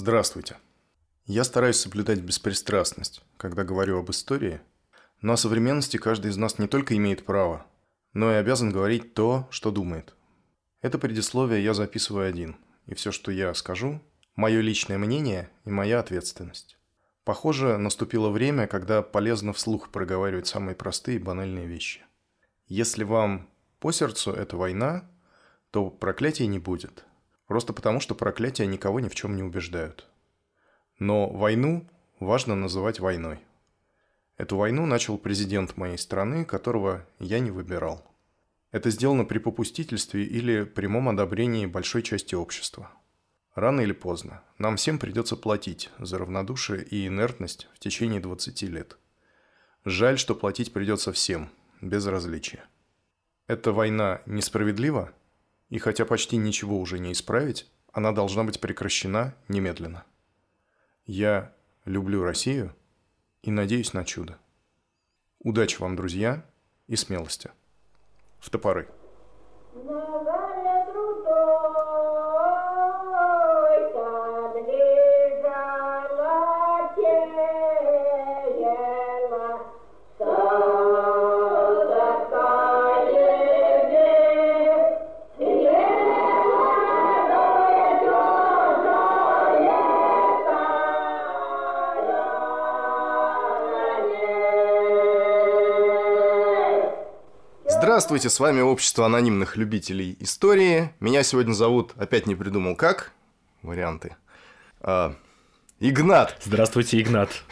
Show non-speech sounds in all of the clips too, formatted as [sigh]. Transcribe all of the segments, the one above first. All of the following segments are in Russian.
Здравствуйте. Я стараюсь соблюдать беспристрастность, когда говорю об истории, но о современности каждый из нас не только имеет право, но и обязан говорить то, что думает. Это предисловие я записываю один, и все, что я скажу – мое личное мнение и моя ответственность. Похоже, наступило время, когда полезно вслух проговаривать самые простые и банальные вещи. Если вам по сердцу эта война, то проклятий не будет – Просто потому, что проклятия никого ни в чем не убеждают. Но войну важно называть войной. Эту войну начал президент моей страны, которого я не выбирал. Это сделано при попустительстве или прямом одобрении большой части общества. Рано или поздно нам всем придется платить за равнодушие и инертность в течение 20 лет. Жаль, что платить придется всем, без различия. Эта война несправедлива? И хотя почти ничего уже не исправить, она должна быть прекращена немедленно. Я люблю Россию и надеюсь на чудо. Удачи вам, друзья, и смелости. В топоры. Здравствуйте, с вами Общество анонимных любителей истории. Меня сегодня зовут, опять не придумал как, варианты, а, Игнат. Здравствуйте, Игнат.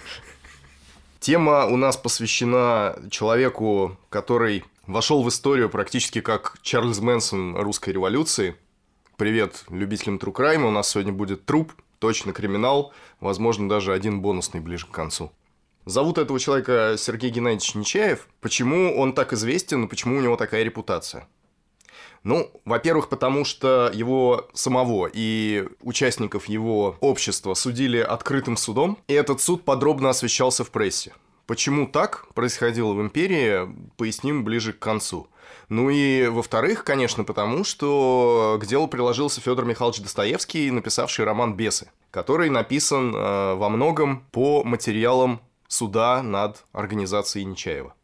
Тема у нас посвящена человеку, который вошел в историю практически как Чарльз Мэнсон русской революции. Привет любителям Трукрайма, у нас сегодня будет труп, точно криминал, возможно, даже один бонусный ближе к концу. Зовут этого человека Сергей Геннадьевич Нечаев. Почему он так известен почему у него такая репутация? Ну, во-первых, потому что его самого и участников его общества судили открытым судом, и этот суд подробно освещался в прессе. Почему так происходило в империи, поясним ближе к концу. Ну и, во-вторых, конечно, потому что к делу приложился Федор Михайлович Достоевский, написавший роман «Бесы», который написан э, во многом по материалам суда над организацией Нечаева.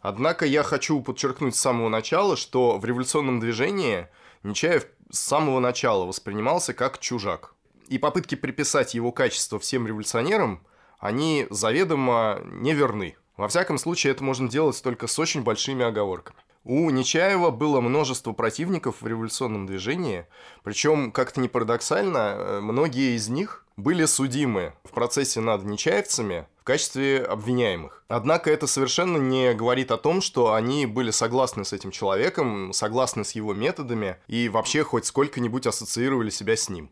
Однако я хочу подчеркнуть с самого начала, что в революционном движении Нечаев с самого начала воспринимался как чужак. И попытки приписать его качество всем революционерам, они заведомо неверны. Во всяком случае, это можно делать только с очень большими оговорками. У Нечаева было множество противников в революционном движении, причем, как-то не парадоксально, э, многие из них были судимы в процессе над нечаевцами в качестве обвиняемых. Однако это совершенно не говорит о том, что они были согласны с этим человеком, согласны с его методами и вообще хоть сколько-нибудь ассоциировали себя с ним.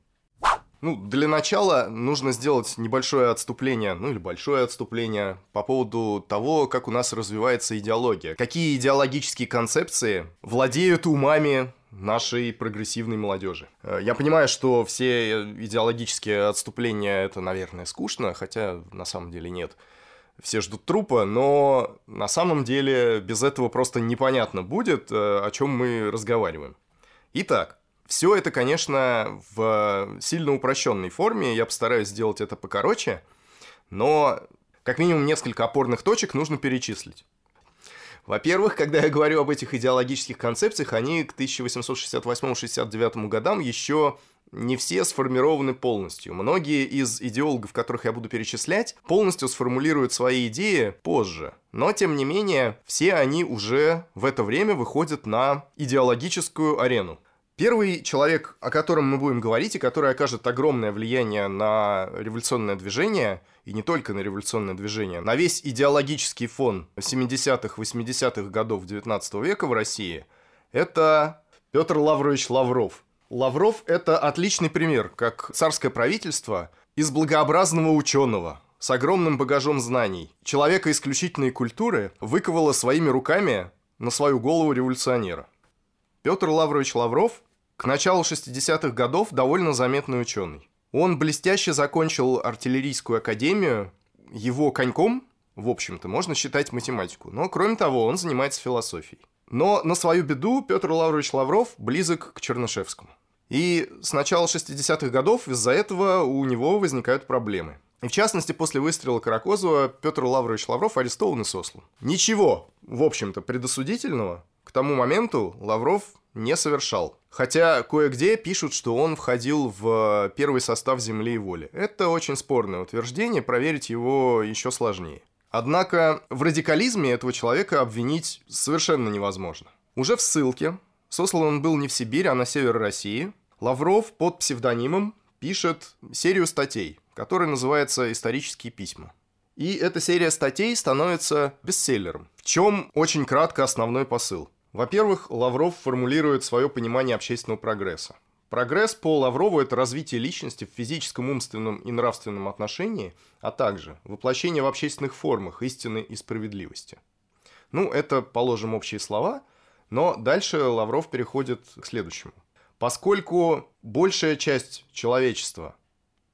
Ну, для начала нужно сделать небольшое отступление, ну или большое отступление по поводу того, как у нас развивается идеология. Какие идеологические концепции владеют умами нашей прогрессивной молодежи. Э, я понимаю, что все идеологические отступления это, наверное, скучно, хотя на самом деле нет. Все ждут трупа, но на самом деле без этого просто непонятно будет, э, о чем мы разговариваем. Итак, все это, конечно, в сильно упрощенной форме, я постараюсь сделать это покороче, но как минимум несколько опорных точек нужно перечислить. Во-первых, когда я говорю об этих идеологических концепциях, они к 1868-69 годам еще не все сформированы полностью. Многие из идеологов, которых я буду перечислять, полностью сформулируют свои идеи позже. Но, тем не менее, все они уже в это время выходят на идеологическую арену. Первый человек, о котором мы будем говорить, и который окажет огромное влияние на революционное движение, и не только на революционное движение, на весь идеологический фон 70-х, 80-х годов 19 века в России, это Петр Лаврович Лавров. Лавров – это отличный пример, как царское правительство из благообразного ученого, с огромным багажом знаний, человека исключительной культуры, выковало своими руками на свою голову революционера. Петр Лаврович Лавров к началу 60-х годов довольно заметный ученый. Он блестяще закончил артиллерийскую академию. Его коньком, в общем-то, можно считать математику. Но, кроме того, он занимается философией. Но на свою беду Петр Лаврович Лавров близок к Чернышевскому. И с начала 60-х годов из-за этого у него возникают проблемы. И в частности, после выстрела Каракозова Петр Лаврович Лавров арестован и сослан. Ничего, в общем-то, предосудительного к тому моменту Лавров не совершал. Хотя кое-где пишут, что он входил в первый состав «Земли и воли». Это очень спорное утверждение, проверить его еще сложнее. Однако в радикализме этого человека обвинить совершенно невозможно. Уже в ссылке, сослан он был не в Сибирь, а на север России, Лавров под псевдонимом пишет серию статей, которая называется «Исторические письма». И эта серия статей становится бестселлером. Чем очень кратко основной посыл. Во-первых, Лавров формулирует свое понимание общественного прогресса. Прогресс по Лаврову – это развитие личности в физическом, умственном и нравственном отношении, а также воплощение в общественных формах истины и справедливости. Ну, это, положим, общие слова, но дальше Лавров переходит к следующему. Поскольку большая часть человечества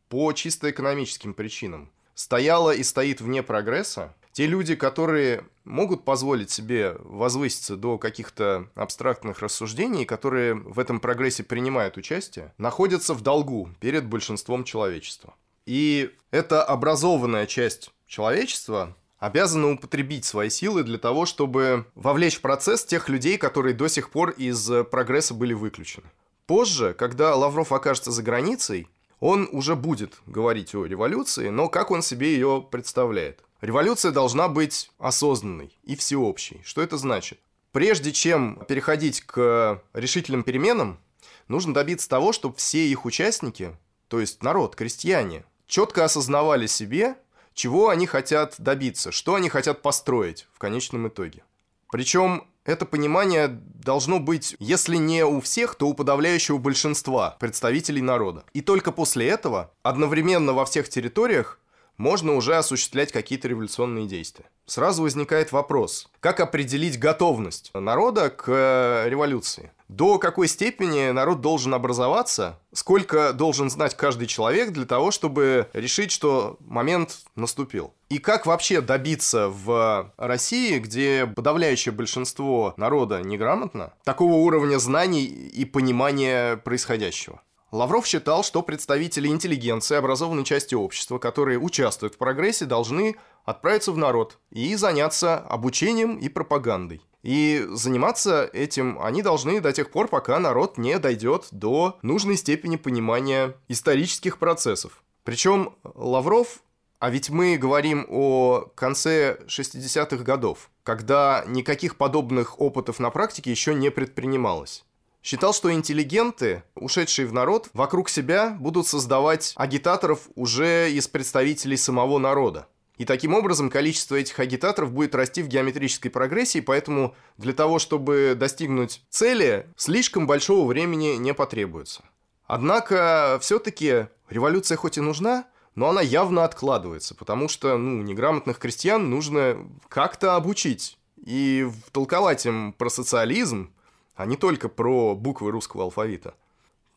по чисто экономическим причинам стояла и стоит вне прогресса, те люди, которые могут позволить себе возвыситься до каких-то абстрактных рассуждений, которые в этом прогрессе принимают участие, находятся в долгу перед большинством человечества. И эта образованная часть человечества обязана употребить свои силы для того, чтобы вовлечь в процесс тех людей, которые до сих пор из прогресса были выключены. Позже, когда Лавров окажется за границей, он уже будет говорить о революции, но как он себе ее представляет. Революция должна быть осознанной и всеобщей. Что это значит? Прежде чем переходить к решительным переменам, нужно добиться того, чтобы все их участники, то есть народ, крестьяне, четко осознавали себе, чего они хотят добиться, что они хотят построить в конечном итоге. Причем это понимание должно быть, если не у всех, то у подавляющего большинства представителей народа. И только после этого одновременно во всех территориях можно уже осуществлять какие-то революционные действия. Сразу возникает вопрос, как определить готовность народа к э, революции? До какой степени народ должен образоваться? Сколько должен знать каждый человек для того, чтобы решить, что момент наступил? И как вообще добиться в России, где подавляющее большинство народа неграмотно, такого уровня знаний и понимания происходящего? Лавров считал, что представители интеллигенции, образованной части общества, которые участвуют в прогрессе, должны отправиться в народ и заняться обучением и пропагандой. И заниматься этим они должны до тех пор, пока народ не дойдет до нужной степени понимания исторических процессов. Причем Лавров, а ведь мы говорим о конце 60-х годов, когда никаких подобных опытов на практике еще не предпринималось. Считал, что интеллигенты, ушедшие в народ, вокруг себя будут создавать агитаторов уже из представителей самого народа. И таким образом количество этих агитаторов будет расти в геометрической прогрессии, поэтому для того, чтобы достигнуть цели, слишком большого времени не потребуется. Однако, все-таки революция хоть и нужна, но она явно откладывается, потому что ну, неграмотных крестьян нужно как-то обучить и втолковать им про социализм, а не только про буквы русского алфавита.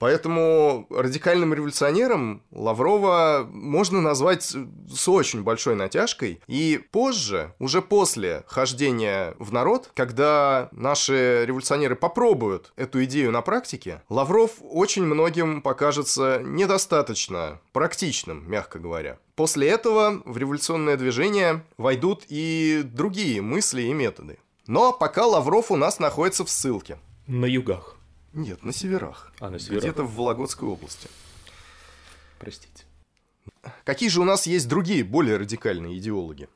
Поэтому радикальным революционером Лаврова можно назвать с очень большой натяжкой. И позже, уже после хождения в народ, когда наши революционеры попробуют эту идею на практике, Лавров очень многим покажется недостаточно практичным, мягко говоря. После этого в революционное движение войдут и другие мысли и методы. Но пока Лавров у нас находится в ссылке. На югах. Нет, на северах. А, на северах. Где-то в Вологодской области. Простите. Какие же у нас есть другие, более радикальные идеологи?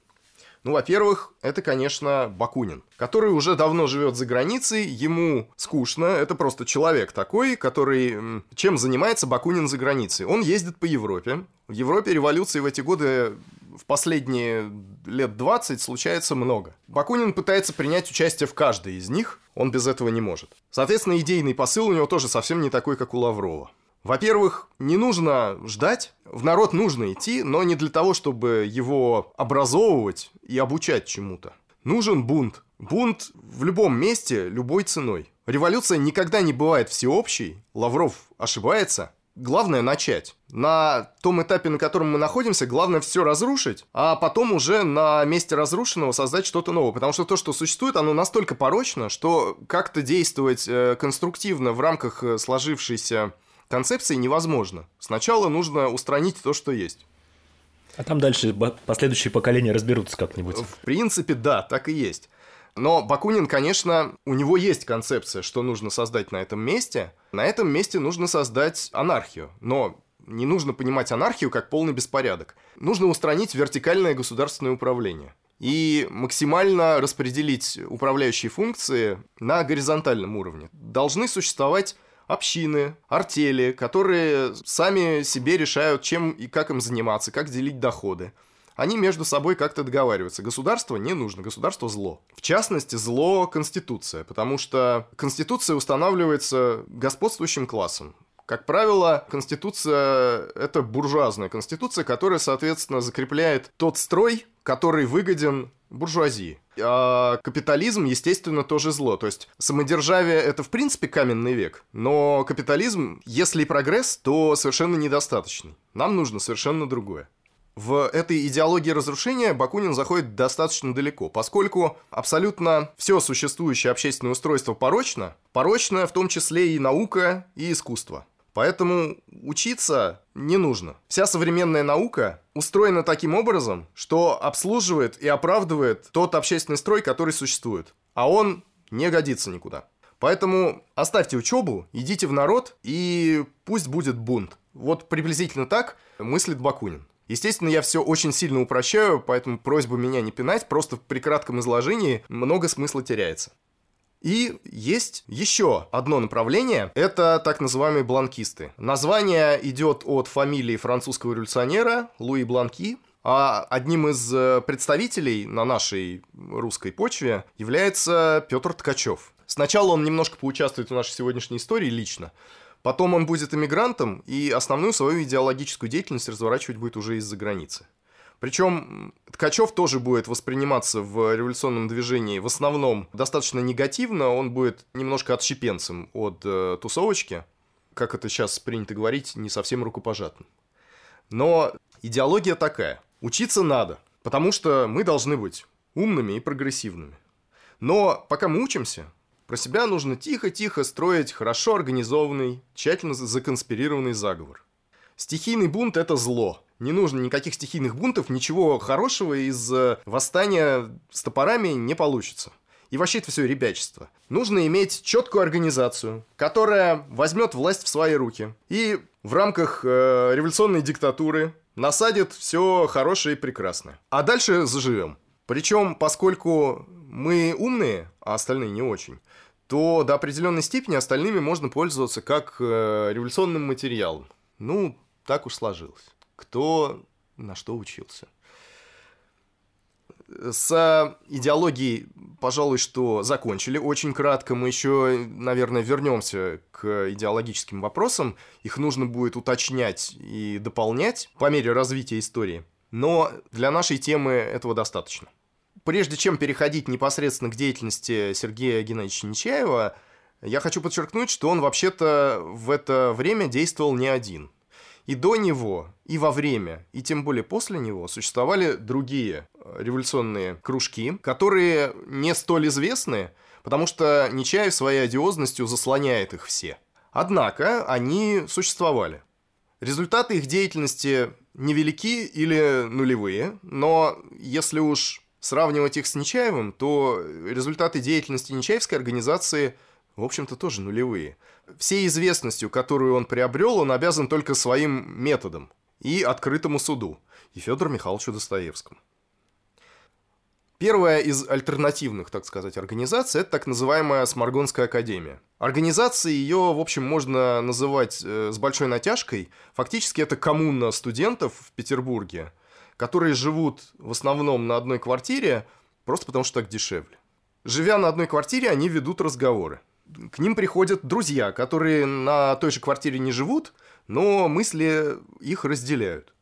Ну, во-первых, это, конечно, Бакунин, который уже давно живет за границей, ему скучно, это просто человек такой, который... Чем занимается Бакунин за границей? Он ездит по Европе. В Европе революции в эти годы в последние лет 20 случается много. Бакунин пытается принять участие в каждой из них, он без этого не может. Соответственно, идейный посыл у него тоже совсем не такой, как у Лаврова. Во-первых, не нужно ждать, в народ нужно идти, но не для того, чтобы его образовывать и обучать чему-то. Нужен бунт. Бунт в любом месте, любой ценой. Революция никогда не бывает всеобщей. Лавров ошибается. Главное начать. На том этапе, на котором мы находимся, главное все разрушить, а потом уже на месте разрушенного создать что-то новое. Потому что то, что существует, оно настолько порочно, что как-то действовать э, конструктивно в рамках э, сложившейся концепции невозможно. Сначала нужно устранить то, что есть. А там дальше последующие поколения разберутся как-нибудь. В принципе, да, так и есть. Но Бакунин, конечно, у него есть концепция, что нужно создать на этом месте. На этом месте нужно создать анархию. Но не нужно понимать анархию как полный беспорядок. Нужно устранить вертикальное государственное управление и максимально распределить управляющие функции на горизонтальном уровне. Должны существовать общины, артели, которые сами себе решают, чем и как им заниматься, как делить доходы. Они между собой как-то договариваются. Государство не нужно, государство зло. В частности, зло Конституция, потому что Конституция устанавливается господствующим классом. Как правило, конституция – это буржуазная конституция, которая, соответственно, закрепляет тот строй, который выгоден буржуазии. А капитализм, естественно, тоже зло. То есть самодержавие – это, в принципе, каменный век. Но капитализм, если и прогресс, то совершенно недостаточный. Нам нужно совершенно другое. В этой идеологии разрушения Бакунин заходит достаточно далеко, поскольку абсолютно все существующее общественное устройство порочно, порочно в том числе и наука, и искусство. Поэтому учиться не нужно. Вся современная наука устроена таким образом, что обслуживает и оправдывает тот общественный строй, который существует. А он не годится никуда. Поэтому оставьте учебу, идите в народ, и пусть будет бунт. Вот приблизительно так мыслит Бакунин. Естественно, я все очень сильно упрощаю, поэтому просьба меня не пинать, просто при кратком изложении много смысла теряется. И есть еще одно направление, это так называемые бланкисты. Название идет от фамилии французского революционера Луи Бланки, а одним из э, представителей на нашей русской почве является Петр Ткачев. Сначала он немножко поучаствует в нашей сегодняшней истории лично, потом он будет эмигрантом и основную свою идеологическую деятельность разворачивать будет уже из-за границы. Причем Ткачев тоже будет восприниматься в революционном движении в основном достаточно негативно, он будет немножко отщепенцем от э, тусовочки, как это сейчас принято говорить, не совсем рукопожатным. Но идеология такая. Учиться надо, потому что мы должны быть умными и прогрессивными. Но пока мы учимся, про себя нужно тихо-тихо строить хорошо организованный, тщательно законспирированный заговор. Стихийный бунт – это зло – не нужно никаких стихийных бунтов, ничего хорошего из э, восстания с топорами не получится. И вообще это все ребячество. Нужно иметь четкую организацию, которая возьмет власть в свои руки. И в рамках э, революционной диктатуры насадит все хорошее и прекрасное. А дальше заживем. Причем, поскольку мы умные, а остальные не очень, то до определенной степени остальными можно пользоваться как э, революционным материалом. Ну, так уж сложилось кто на что учился. С идеологией, пожалуй, что закончили. Очень кратко мы еще, наверное, вернемся к идеологическим вопросам. Их нужно будет уточнять и дополнять по мере развития истории. Но для нашей темы этого достаточно. Прежде чем переходить непосредственно к деятельности Сергея Геннадьевича Нечаева, я хочу подчеркнуть, что он вообще-то в это время действовал не один – и до него, и во время, и тем более после него существовали другие революционные кружки, которые не столь известны, потому что Нечаев своей одиозностью заслоняет их все. Однако они существовали. Результаты их деятельности невелики или нулевые, но если уж сравнивать их с Нечаевым, то результаты деятельности Нечаевской организации, в общем-то, тоже нулевые всей известностью, которую он приобрел, он обязан только своим методом и открытому суду, и Федору Михайловичу Достоевскому. Первая из альтернативных, так сказать, организаций – это так называемая Сморгонская академия. Организацией ее, в общем, можно называть э, с большой натяжкой. Фактически это коммуна студентов в Петербурге, которые живут в основном на одной квартире, просто потому что так дешевле. Живя на одной квартире, они ведут разговоры к ним приходят друзья, которые на той же квартире не живут, но мысли их разделяют.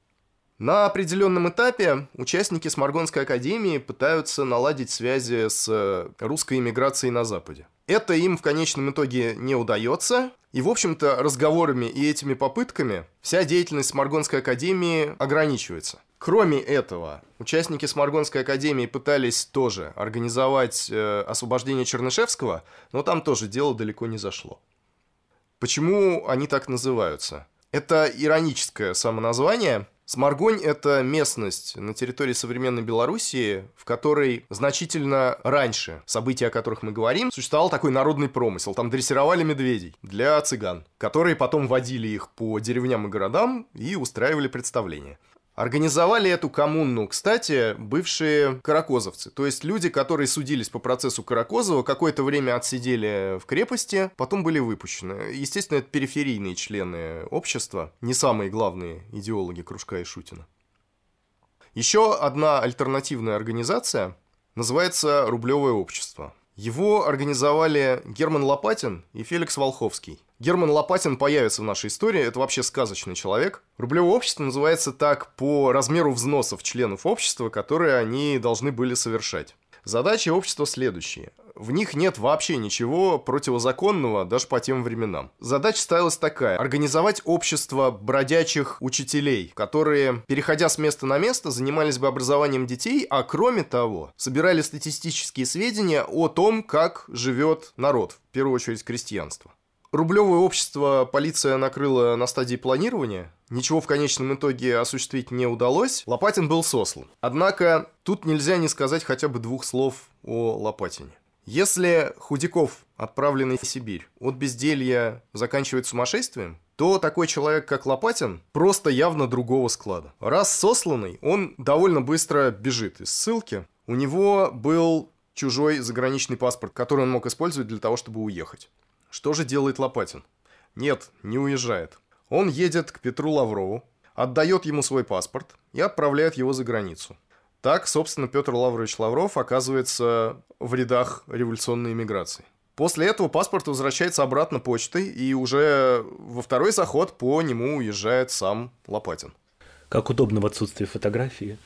На определенном этапе участники Сморгонской академии пытаются наладить связи с русской иммиграцией на Западе. Это им в конечном итоге не удается, и, в общем-то, разговорами и этими попытками вся деятельность Сморгонской академии ограничивается. Кроме этого, участники Сморгонской академии пытались тоже организовать э, освобождение Чернышевского, но там тоже дело далеко не зашло. Почему они так называются? Это ироническое самоназвание. Сморгонь – это местность на территории современной Белоруссии, в которой значительно раньше событий, о которых мы говорим, существовал такой народный промысел. Там дрессировали медведей для цыган, которые потом водили их по деревням и городам и устраивали представления. Организовали эту коммуну, кстати, бывшие каракозовцы. То есть люди, которые судились по процессу Каракозова, какое-то время отсидели в крепости, потом были выпущены. Естественно, это периферийные члены общества, не самые главные идеологи Кружка и Шутина. Еще одна альтернативная организация называется «Рублевое общество». Его организовали Герман Лопатин и Феликс Волховский. Герман Лопатин появится в нашей истории, это вообще сказочный человек. Рублевое общество называется так по размеру взносов членов общества, которые они должны были совершать. Задачи общества следующие. В них нет вообще ничего противозаконного даже по тем временам. Задача ставилась такая. Организовать общество бродячих учителей, которые, переходя с места на место, занимались бы образованием детей, а кроме того, собирали статистические сведения о том, как живет народ, в первую очередь крестьянство. Рублевое общество полиция накрыла на стадии планирования. Ничего в конечном итоге осуществить не удалось. Лопатин был сослан. Однако тут нельзя не сказать хотя бы двух слов о Лопатине. Если Худяков, отправленный в Сибирь, от безделья заканчивает сумасшествием, то такой человек, как Лопатин, просто явно другого склада. Раз сосланный, он довольно быстро бежит из ссылки. У него был чужой заграничный паспорт, который он мог использовать для того, чтобы уехать. Что же делает Лопатин? Нет, не уезжает. Он едет к Петру Лаврову, отдает ему свой паспорт и отправляет его за границу. Так, собственно, Петр Лаврович Лавров оказывается в рядах революционной эмиграции. После этого паспорт возвращается обратно почтой, и уже во второй заход по нему уезжает сам Лопатин. Как удобно в отсутствии фотографии.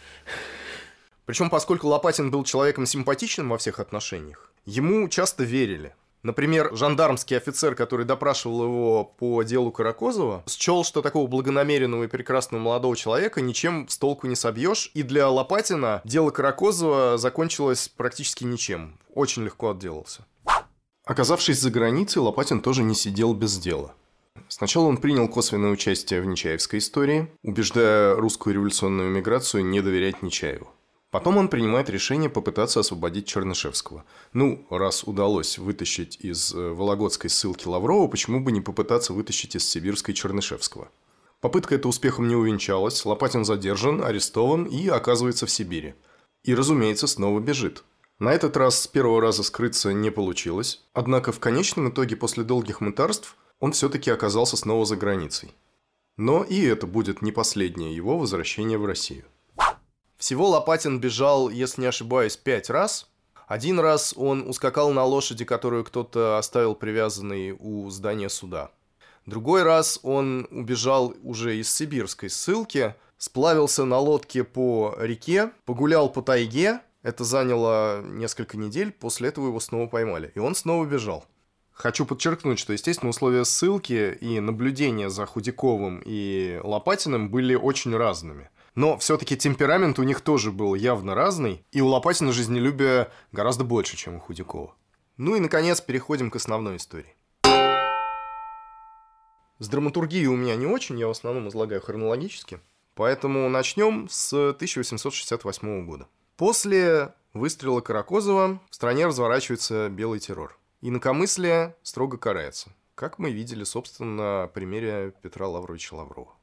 Причем, поскольку Лопатин был человеком симпатичным во всех отношениях, ему часто верили. Например, жандармский офицер, который допрашивал его по делу Каракозова, счел, что такого благонамеренного и прекрасного молодого человека ничем с толку не собьешь, и для Лопатина дело Каракозова закончилось практически ничем. Очень легко отделался. Оказавшись за границей, Лопатин тоже не сидел без дела. Сначала он принял косвенное участие в Нечаевской истории, убеждая русскую революционную миграцию не доверять Нечаеву. Потом он принимает решение попытаться освободить Чернышевского. Ну, раз удалось вытащить из э, Вологодской ссылки Лаврова, почему бы не попытаться вытащить из Сибирской Чернышевского? Попытка эта успехом не увенчалась, Лопатин задержан, арестован и оказывается в Сибири. И, разумеется, снова бежит. На этот раз с первого раза скрыться не получилось, однако в конечном итоге после долгих мытарств он все-таки оказался снова за границей. Но и это будет не последнее его возвращение в Россию. Всего Лопатин бежал, если не ошибаюсь, пять раз. Один раз он ускакал на лошади, которую кто-то оставил привязанной у здания суда. Другой раз он убежал уже из сибирской ссылки, сплавился на лодке по реке, погулял по тайге. Это заняло несколько недель, после этого его снова поймали. И он снова бежал. Хочу подчеркнуть, что, естественно, условия ссылки и наблюдения за Худяковым и Лопатиным были очень разными – но все-таки темперамент у них тоже был явно разный, и у Лопатина жизнелюбия гораздо больше, чем у Худякова. Ну и, наконец, переходим к основной истории. С драматургией у меня не очень, я в основном излагаю хронологически. Поэтому начнем с 1868 года. После выстрела Каракозова в стране разворачивается белый террор. Инакомыслие строго карается, как мы видели, собственно, на примере Петра Лавровича Лаврова.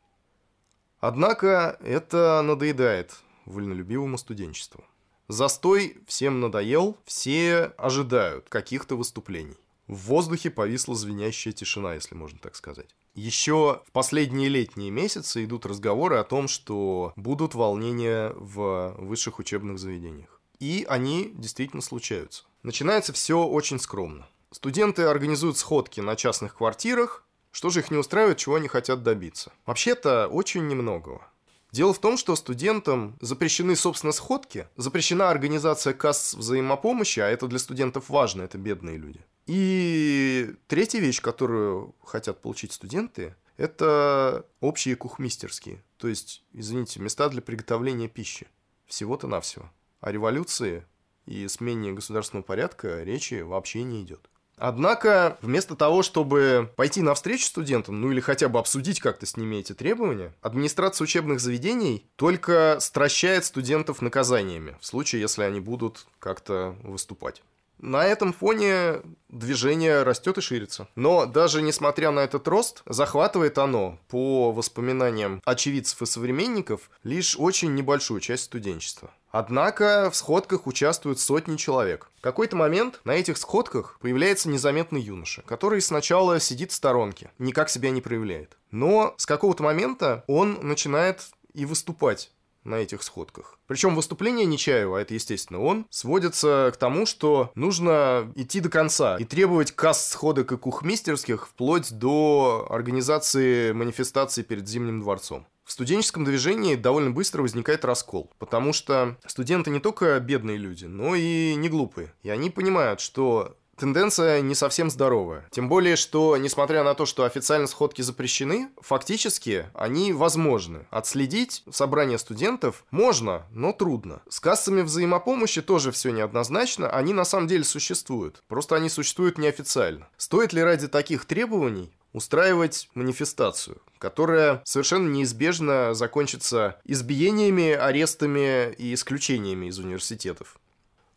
Однако это надоедает вольнолюбивому студенчеству. Застой всем надоел, все ожидают каких-то выступлений. В воздухе повисла звенящая тишина, если можно так сказать. Еще в последние летние месяцы идут разговоры о том, что будут волнения в высших учебных заведениях. И они действительно случаются. Начинается все очень скромно. Студенты организуют сходки на частных квартирах, что же их не устраивает, чего они хотят добиться? Вообще-то очень немногого. Дело в том, что студентам запрещены, собственно, сходки, запрещена организация касс взаимопомощи, а это для студентов важно, это бедные люди. И третья вещь, которую хотят получить студенты, это общие кухмистерские, то есть, извините, места для приготовления пищи. Всего-то навсего. О революции и смене государственного порядка речи вообще не идет. Однако, вместо того, чтобы пойти навстречу студентам, ну или хотя бы обсудить как-то с ними эти требования, администрация учебных заведений только стращает студентов наказаниями, в случае, если они будут как-то выступать. На этом фоне движение растет и ширится. Но даже несмотря на этот рост, захватывает оно, по воспоминаниям очевидцев и современников, лишь очень небольшую часть студенчества. Однако в сходках участвуют сотни человек. В какой-то момент на этих сходках появляется незаметный юноша, который сначала сидит в сторонке, никак себя не проявляет. Но с какого-то момента он начинает и выступать на этих сходках. Причем выступление Нечаева, это естественно он, сводится к тому, что нужно идти до конца и требовать касс сходок и кухмистерских вплоть до организации манифестации перед Зимним дворцом. В студенческом движении довольно быстро возникает раскол, потому что студенты не только бедные люди, но и не глупые. И они понимают, что тенденция не совсем здоровая. Тем более, что, несмотря на то, что официально сходки запрещены, фактически они возможны. Отследить собрание студентов можно, но трудно. С кассами взаимопомощи тоже все неоднозначно, они на самом деле существуют. Просто они существуют неофициально. Стоит ли ради таких требований устраивать манифестацию, которая совершенно неизбежно закончится избиениями, арестами и исключениями из университетов.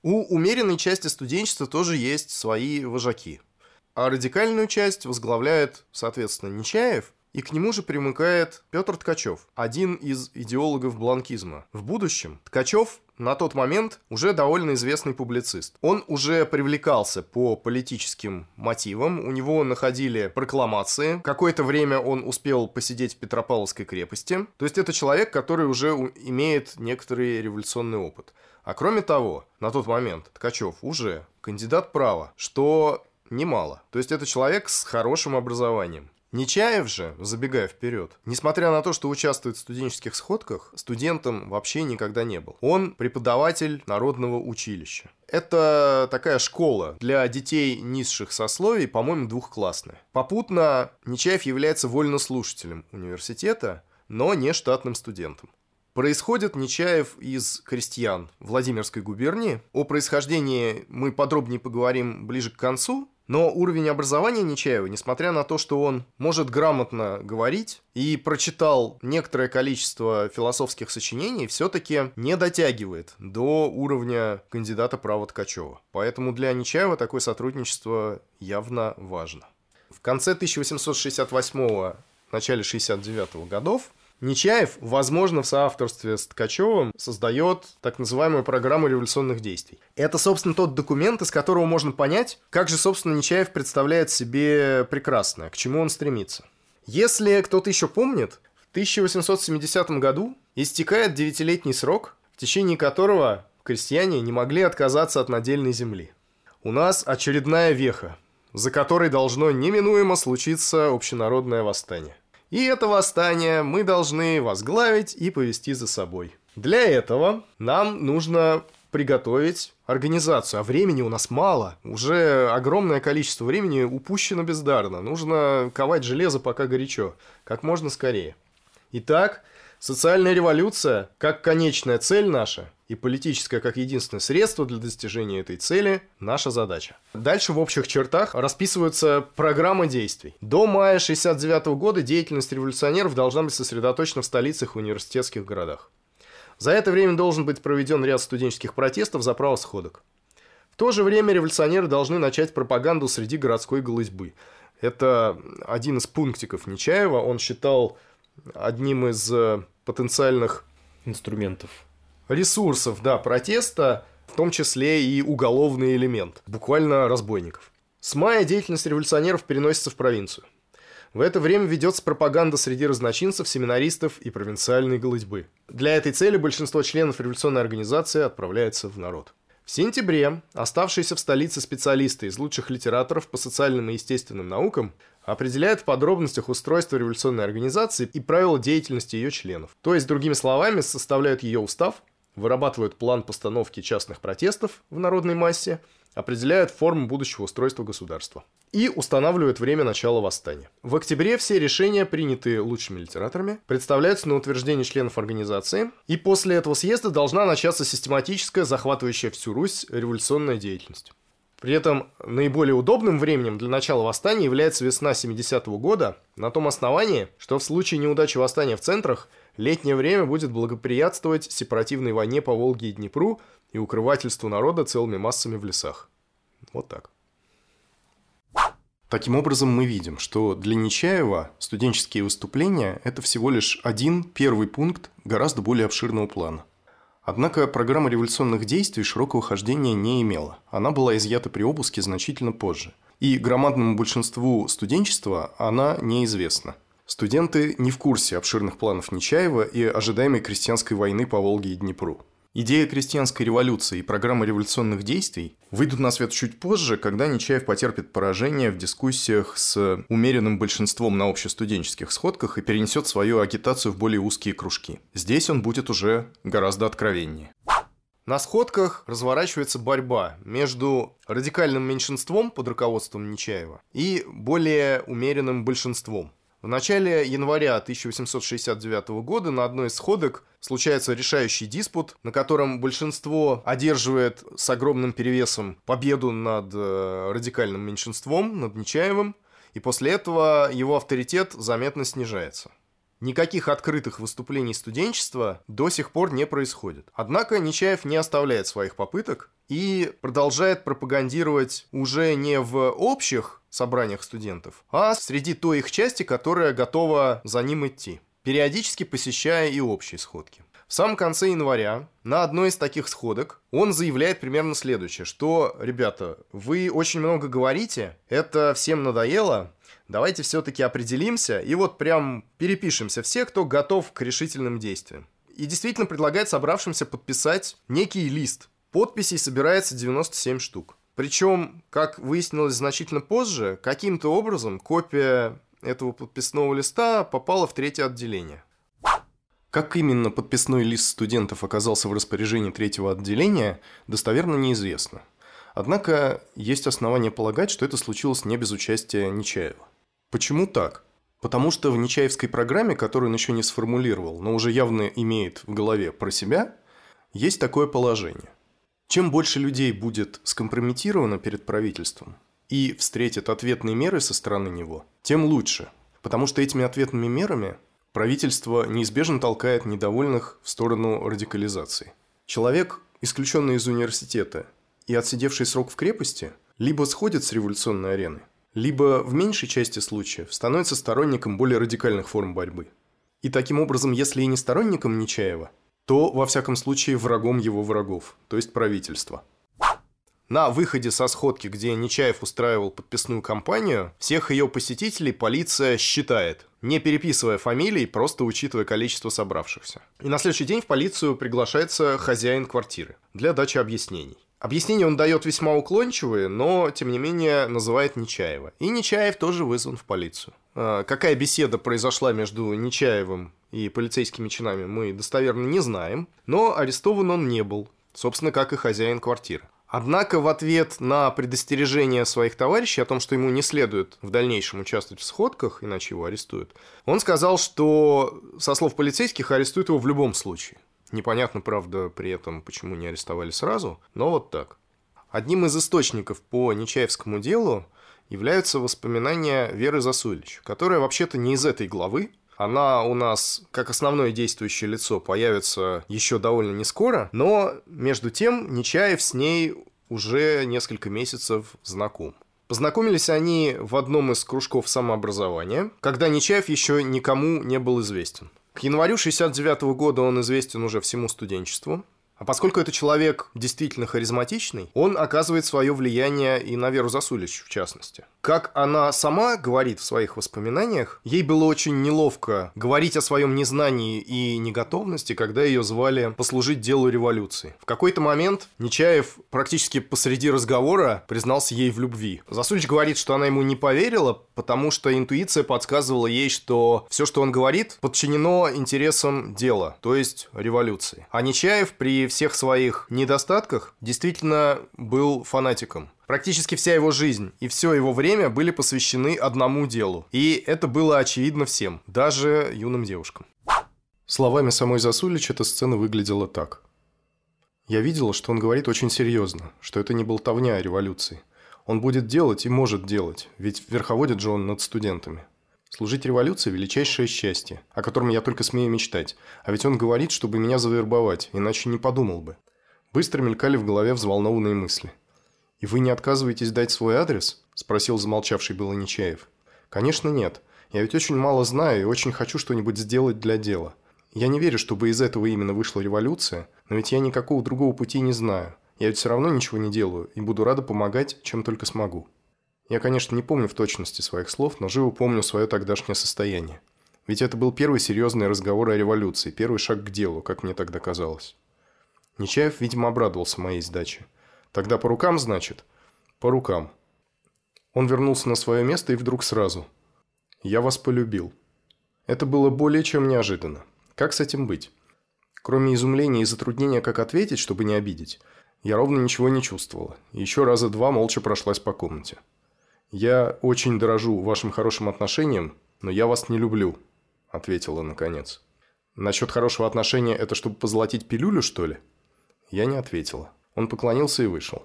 У умеренной части студенчества тоже есть свои вожаки. А радикальную часть возглавляет, соответственно, Нечаев, и к нему же примыкает Петр Ткачев, один из идеологов бланкизма. В будущем Ткачев на тот момент уже довольно известный публицист. Он уже привлекался по политическим мотивам, у него находили прокламации. Какое-то время он успел посидеть в Петропавловской крепости. То есть это человек, который уже имеет некоторый революционный опыт. А кроме того, на тот момент Ткачев уже кандидат права, что немало. То есть это человек с хорошим образованием. Нечаев же, забегая вперед, несмотря на то, что участвует в студенческих сходках, студентом вообще никогда не был. Он преподаватель народного училища. Это такая школа для детей низших сословий, по-моему, двухклассная. Попутно Нечаев является вольнослушателем университета, но не штатным студентом. Происходит Нечаев из крестьян Владимирской губернии. О происхождении мы подробнее поговорим ближе к концу, но уровень образования Нечаева, несмотря на то, что он может грамотно говорить и прочитал некоторое количество философских сочинений, все-таки не дотягивает до уровня кандидата права Ткачева. Поэтому для Нечаева такое сотрудничество явно важно. В конце 1868 начале 69 годов Нечаев, возможно, в соавторстве с Ткачевым создает так называемую программу революционных действий. Это, собственно, тот документ, из которого можно понять, как же, собственно, Нечаев представляет себе прекрасное, к чему он стремится. Если кто-то еще помнит, в 1870 году истекает девятилетний срок, в течение которого крестьяне не могли отказаться от надельной земли. У нас очередная веха, за которой должно неминуемо случиться общенародное восстание. И это восстание мы должны возглавить и повести за собой. Для этого нам нужно приготовить организацию. А времени у нас мало. Уже огромное количество времени упущено бездарно. Нужно ковать железо пока горячо. Как можно скорее. Итак, социальная революция, как конечная цель наша, и политическое как единственное средство для достижения этой цели – наша задача. Дальше в общих чертах расписываются программы действий. До мая 1969 года деятельность революционеров должна быть сосредоточена в столицах и университетских городах. За это время должен быть проведен ряд студенческих протестов за право сходок. В то же время революционеры должны начать пропаганду среди городской голызьбы. Это один из пунктиков Нечаева. Он считал одним из э, потенциальных инструментов ресурсов, да, протеста, в том числе и уголовный элемент, буквально разбойников. С мая деятельность революционеров переносится в провинцию. В это время ведется пропаганда среди разночинцев, семинаристов и провинциальной голодьбы. Для этой цели большинство членов революционной организации отправляется в народ. В сентябре оставшиеся в столице специалисты из лучших литераторов по социальным и естественным наукам определяют в подробностях устройство революционной организации и правила деятельности ее членов. То есть, другими словами, составляют ее устав, вырабатывают план постановки частных протестов в народной массе, определяют форму будущего устройства государства и устанавливают время начала восстания. В октябре все решения, принятые лучшими литераторами, представляются на утверждение членов организации, и после этого съезда должна начаться систематическая, захватывающая всю Русь революционная деятельность. При этом наиболее удобным временем для начала восстания является весна 70-го года, на том основании, что в случае неудачи восстания в центрах летнее время будет благоприятствовать сепаративной войне по Волге и Днепру и укрывательству народа целыми массами в лесах. Вот так. Таким образом, мы видим, что для Нечаева студенческие выступления – это всего лишь один первый пункт гораздо более обширного плана. Однако программа революционных действий широкого хождения не имела. Она была изъята при обыске значительно позже. И громадному большинству студенчества она неизвестна. Студенты не в курсе обширных планов Нечаева и ожидаемой крестьянской войны по Волге и Днепру. Идея крестьянской революции и программа революционных действий выйдут на свет чуть позже, когда Нечаев потерпит поражение в дискуссиях с умеренным большинством на общестуденческих сходках и перенесет свою агитацию в более узкие кружки. Здесь он будет уже гораздо откровеннее. На сходках разворачивается борьба между радикальным меньшинством под руководством Нечаева и более умеренным большинством. В начале января 1869 года на одной из сходок случается решающий диспут, на котором большинство одерживает с огромным перевесом победу над э, радикальным меньшинством, над Нечаевым, и после этого его авторитет заметно снижается. Никаких открытых выступлений студенчества до сих пор не происходит. Однако Нечаев не оставляет своих попыток и продолжает пропагандировать уже не в общих собраниях студентов, а среди той их части, которая готова за ним идти периодически посещая и общие сходки. В самом конце января на одной из таких сходок он заявляет примерно следующее, что, ребята, вы очень много говорите, это всем надоело, давайте все-таки определимся и вот прям перепишемся все, кто готов к решительным действиям. И действительно предлагает собравшимся подписать некий лист. Подписей собирается 97 штук. Причем, как выяснилось значительно позже, каким-то образом копия этого подписного листа попала в третье отделение. Как именно подписной лист студентов оказался в распоряжении третьего отделения, достоверно неизвестно. Однако есть основания полагать, что это случилось не без участия Нечаева. Почему так? Потому что в Нечаевской программе, которую он еще не сформулировал, но уже явно имеет в голове про себя, есть такое положение. Чем больше людей будет скомпрометировано перед правительством, и встретит ответные меры со стороны него, тем лучше. Потому что этими ответными мерами правительство неизбежно толкает недовольных в сторону радикализации. Человек, исключенный из университета и отсидевший срок в крепости, либо сходит с революционной арены, либо в меньшей части случаев становится сторонником более радикальных форм борьбы. И таким образом, если и не сторонником Нечаева, то, во всяком случае, врагом его врагов, то есть правительства. На выходе со сходки, где Нечаев устраивал подписную кампанию, всех ее посетителей полиция считает, не переписывая фамилий, просто учитывая количество собравшихся. И на следующий день в полицию приглашается хозяин квартиры для дачи объяснений. Объяснения он дает весьма уклончивые, но, тем не менее, называет Нечаева. И Нечаев тоже вызван в полицию. А, какая беседа произошла между Нечаевым и полицейскими чинами, мы достоверно не знаем, но арестован он не был, собственно, как и хозяин квартиры. Однако в ответ на предостережение своих товарищей о том, что ему не следует в дальнейшем участвовать в сходках, иначе его арестуют, он сказал, что со слов полицейских арестуют его в любом случае. Непонятно, правда, при этом, почему не арестовали сразу, но вот так. Одним из источников по Нечаевскому делу являются воспоминания Веры Засулич, которая вообще-то не из этой главы, она у нас, как основное действующее лицо, появится еще довольно не скоро, но, между тем, Нечаев с ней уже несколько месяцев знаком. Познакомились они в одном из кружков самообразования, когда Нечаев еще никому не был известен. К январю 69 года он известен уже всему студенчеству, а поскольку это человек действительно харизматичный, он оказывает свое влияние и на Веру Засулич, в частности. Как она сама говорит в своих воспоминаниях, ей было очень неловко говорить о своем незнании и неготовности, когда ее звали послужить делу революции. В какой-то момент Нечаев практически посреди разговора признался ей в любви. Засулич говорит, что она ему не поверила, потому что интуиция подсказывала ей, что все, что он говорит, подчинено интересам дела, то есть революции. А Нечаев при всех своих недостатках действительно был фанатиком. Практически вся его жизнь и все его время были посвящены одному делу. И это было очевидно всем, даже юным девушкам. Словами самой Засулич эта сцена выглядела так. Я видела, что он говорит очень серьезно, что это не болтовня о революции. Он будет делать и может делать, ведь верховодит же он над студентами. Служить революции – величайшее счастье, о котором я только смею мечтать. А ведь он говорит, чтобы меня завербовать, иначе не подумал бы. Быстро мелькали в голове взволнованные мысли. «И вы не отказываетесь дать свой адрес?» – спросил замолчавший было Нечаев. «Конечно нет. Я ведь очень мало знаю и очень хочу что-нибудь сделать для дела. Я не верю, чтобы из этого именно вышла революция, но ведь я никакого другого пути не знаю. Я ведь все равно ничего не делаю и буду рада помогать, чем только смогу». Я, конечно, не помню в точности своих слов, но живо помню свое тогдашнее состояние. Ведь это был первый серьезный разговор о революции, первый шаг к делу, как мне тогда казалось. Нечаев, видимо, обрадовался моей сдаче. Тогда по рукам, значит? По рукам. Он вернулся на свое место и вдруг сразу. Я вас полюбил. Это было более чем неожиданно. Как с этим быть? Кроме изумления и затруднения, как ответить, чтобы не обидеть, я ровно ничего не чувствовала. Еще раза два молча прошлась по комнате. «Я очень дорожу вашим хорошим отношением, но я вас не люблю», – ответила наконец. «Насчет хорошего отношения – это чтобы позолотить пилюлю, что ли?» Я не ответила. Он поклонился и вышел.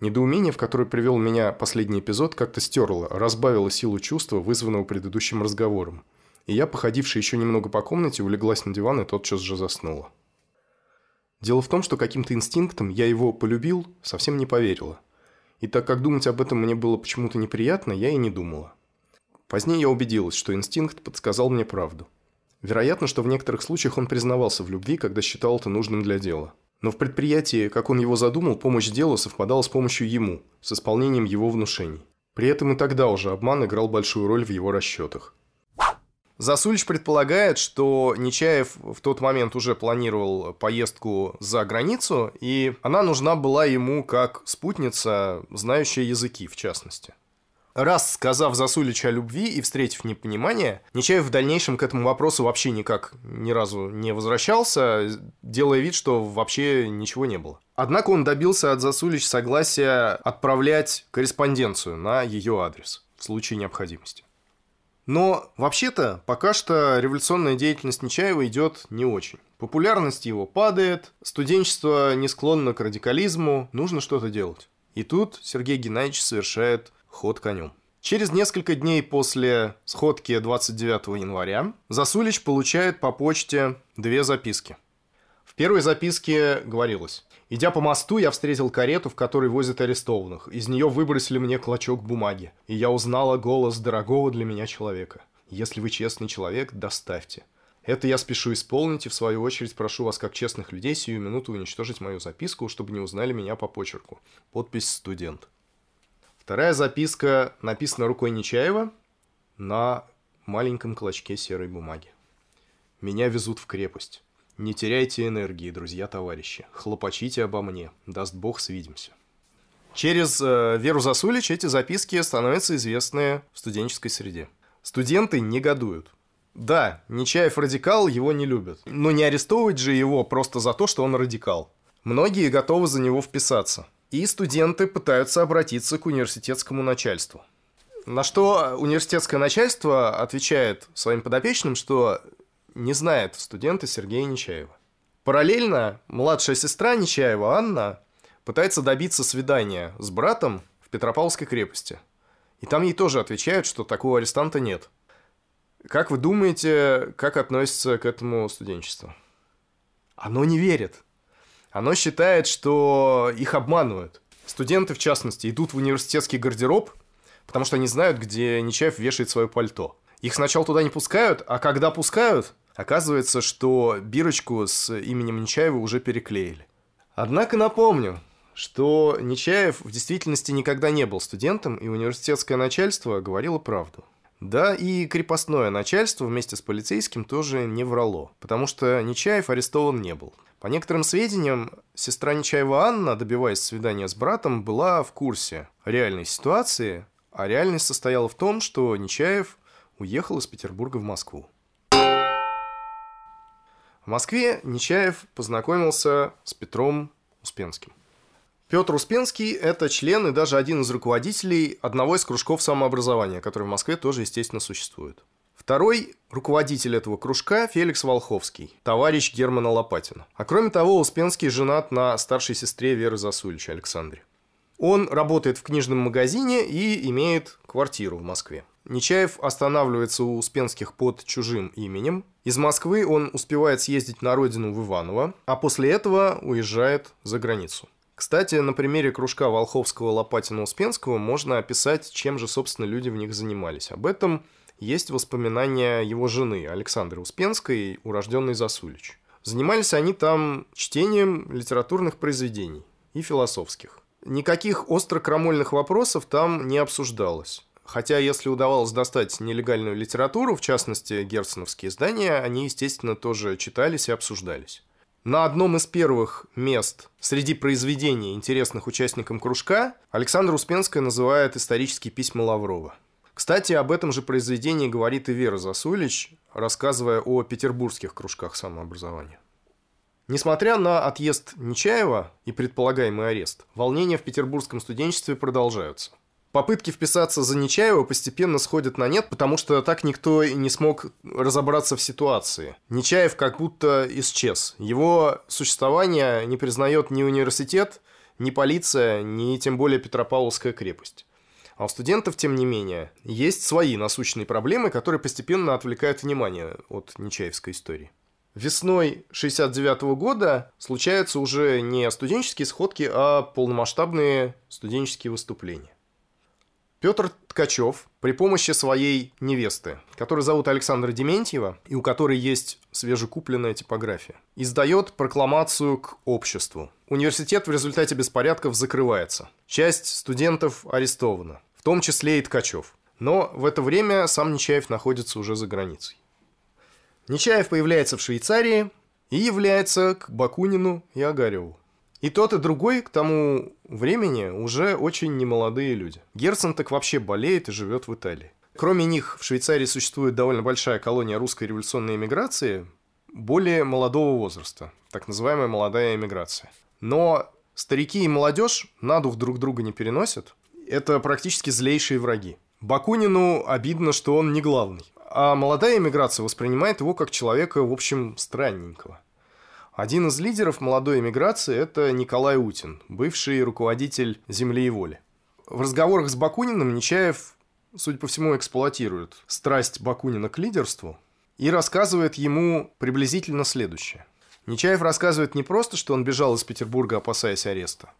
Недоумение, в которое привел меня последний эпизод, как-то стерло, разбавило силу чувства, вызванного предыдущим разговором. И я, походившая еще немного по комнате, улеглась на диван и тотчас же заснула. Дело в том, что каким-то инстинктом я его полюбил, совсем не поверила. И так как думать об этом мне было почему-то неприятно, я и не думала. Позднее я убедилась, что инстинкт подсказал мне правду. Вероятно, что в некоторых случаях он признавался в любви, когда считал это нужным для дела. Но в предприятии, как он его задумал, помощь делу совпадала с помощью ему, с исполнением его внушений. При этом и тогда уже обман играл большую роль в его расчетах. Засулич предполагает, что Нечаев в тот момент уже планировал поездку за границу, и она нужна была ему как спутница, знающая языки, в частности. Раз сказав Засуличу о любви и встретив непонимание, Нечаев в дальнейшем к этому вопросу вообще никак ни разу не возвращался, делая вид, что вообще ничего не было. Однако он добился от Засулич согласия отправлять корреспонденцию на ее адрес в случае необходимости. Но вообще-то пока что революционная деятельность Нечаева идет не очень. Популярность его падает, студенчество не склонно к радикализму, нужно что-то делать. И тут Сергей Геннадьевич совершает ход конем. Через несколько дней после сходки 29 января Засулич получает по почте две записки. В первой записке говорилось Идя по мосту, я встретил карету, в которой возят арестованных. Из нее выбросили мне клочок бумаги, и я узнала голос дорогого для меня человека. Если вы честный человек, доставьте. Это я спешу исполнить, и в свою очередь прошу вас, как честных людей, сию минуту уничтожить мою записку, чтобы не узнали меня по почерку. Подпись «Студент». Вторая записка написана рукой Нечаева на маленьком клочке серой бумаги. «Меня везут в крепость. Не теряйте энергии, друзья-товарищи. Хлопочите обо мне. Даст бог, свидимся. Через э, Веру Засулич эти записки становятся известны в студенческой среде. Студенты негодуют. Да, Нечаев радикал, его не любят. Но не арестовывать же его просто за то, что он радикал. Многие готовы за него вписаться. И студенты пытаются обратиться к университетскому начальству. На что университетское начальство отвечает своим подопечным, что не знает студента Сергея Нечаева. Параллельно младшая сестра Нечаева, Анна, пытается добиться свидания с братом в Петропавловской крепости. И там ей тоже отвечают, что такого арестанта нет. Как вы думаете, как относится к этому студенчество? Оно не верит. Оно считает, что их обманывают. Студенты, в частности, идут в университетский гардероб, потому что они знают, где Нечаев вешает свое пальто. Их сначала туда не пускают, а когда пускают, Оказывается, что бирочку с именем Нечаева уже переклеили. Однако напомню, что Нечаев в действительности никогда не был студентом, и университетское начальство говорило правду. Да, и крепостное начальство вместе с полицейским тоже не врало, потому что Нечаев арестован не был. По некоторым сведениям, сестра Нечаева Анна, добиваясь свидания с братом, была в курсе реальной ситуации, а реальность состояла в том, что Нечаев уехал из Петербурга в Москву. В Москве Нечаев познакомился с Петром Успенским. Петр Успенский – это член и даже один из руководителей одного из кружков самообразования, который в Москве тоже, естественно, существует. Второй руководитель этого кружка – Феликс Волховский, товарищ Германа Лопатина. А кроме того, Успенский женат на старшей сестре Веры Засулич, Александре. Он работает в книжном магазине и имеет квартиру в Москве. Нечаев останавливается у Успенских под чужим именем. Из Москвы он успевает съездить на родину в Иваново, а после этого уезжает за границу. Кстати, на примере кружка Волховского, Лопатина, Успенского можно описать, чем же, собственно, люди в них занимались. Об этом есть воспоминания его жены Александры Успенской, урожденной Засулич. Занимались они там чтением литературных произведений и философских. Никаких остро-крамольных вопросов там не обсуждалось. Хотя, если удавалось достать нелегальную литературу, в частности, герценовские издания, они, естественно, тоже читались и обсуждались. На одном из первых мест среди произведений, интересных участникам кружка, Александра Успенская называет исторические письма Лаврова. Кстати, об этом же произведении говорит и Вера Засулич, рассказывая о петербургских кружках самообразования. Несмотря на отъезд Нечаева и предполагаемый арест, волнения в петербургском студенчестве продолжаются – попытки вписаться за Нечаева постепенно сходят на нет, потому что так никто и не смог разобраться в ситуации. Нечаев как будто исчез. Его существование не признает ни университет, ни полиция, ни тем более Петропавловская крепость. А у студентов, тем не менее, есть свои насущные проблемы, которые постепенно отвлекают внимание от Нечаевской истории. Весной 69 года случаются уже не студенческие сходки, а полномасштабные студенческие выступления. Петр Ткачев при помощи своей невесты, которую зовут Александра Дементьева, и у которой есть свежекупленная типография, издает прокламацию к обществу. Университет в результате беспорядков закрывается. Часть студентов арестована, в том числе и Ткачев. Но в это время сам Нечаев находится уже за границей. Нечаев появляется в Швейцарии и является к Бакунину и Огареву. И тот, и другой к тому времени уже очень немолодые люди. Герцен так вообще болеет и живет в Италии. Кроме них, в Швейцарии существует довольно большая колония русской революционной эмиграции более молодого возраста, так называемая молодая эмиграция. Но старики и молодежь на дух друг друга не переносят. Это практически злейшие враги. Бакунину обидно, что он не главный. А молодая эмиграция воспринимает его как человека, в общем, странненького. Один из лидеров молодой эмиграции – это Николай Утин, бывший руководитель «Земли и воли». В разговорах с Бакуниным Нечаев, судя по всему, эксплуатирует страсть Бакунина к лидерству и рассказывает ему приблизительно следующее. Нечаев рассказывает не просто, что он бежал из Петербурга, опасаясь ареста,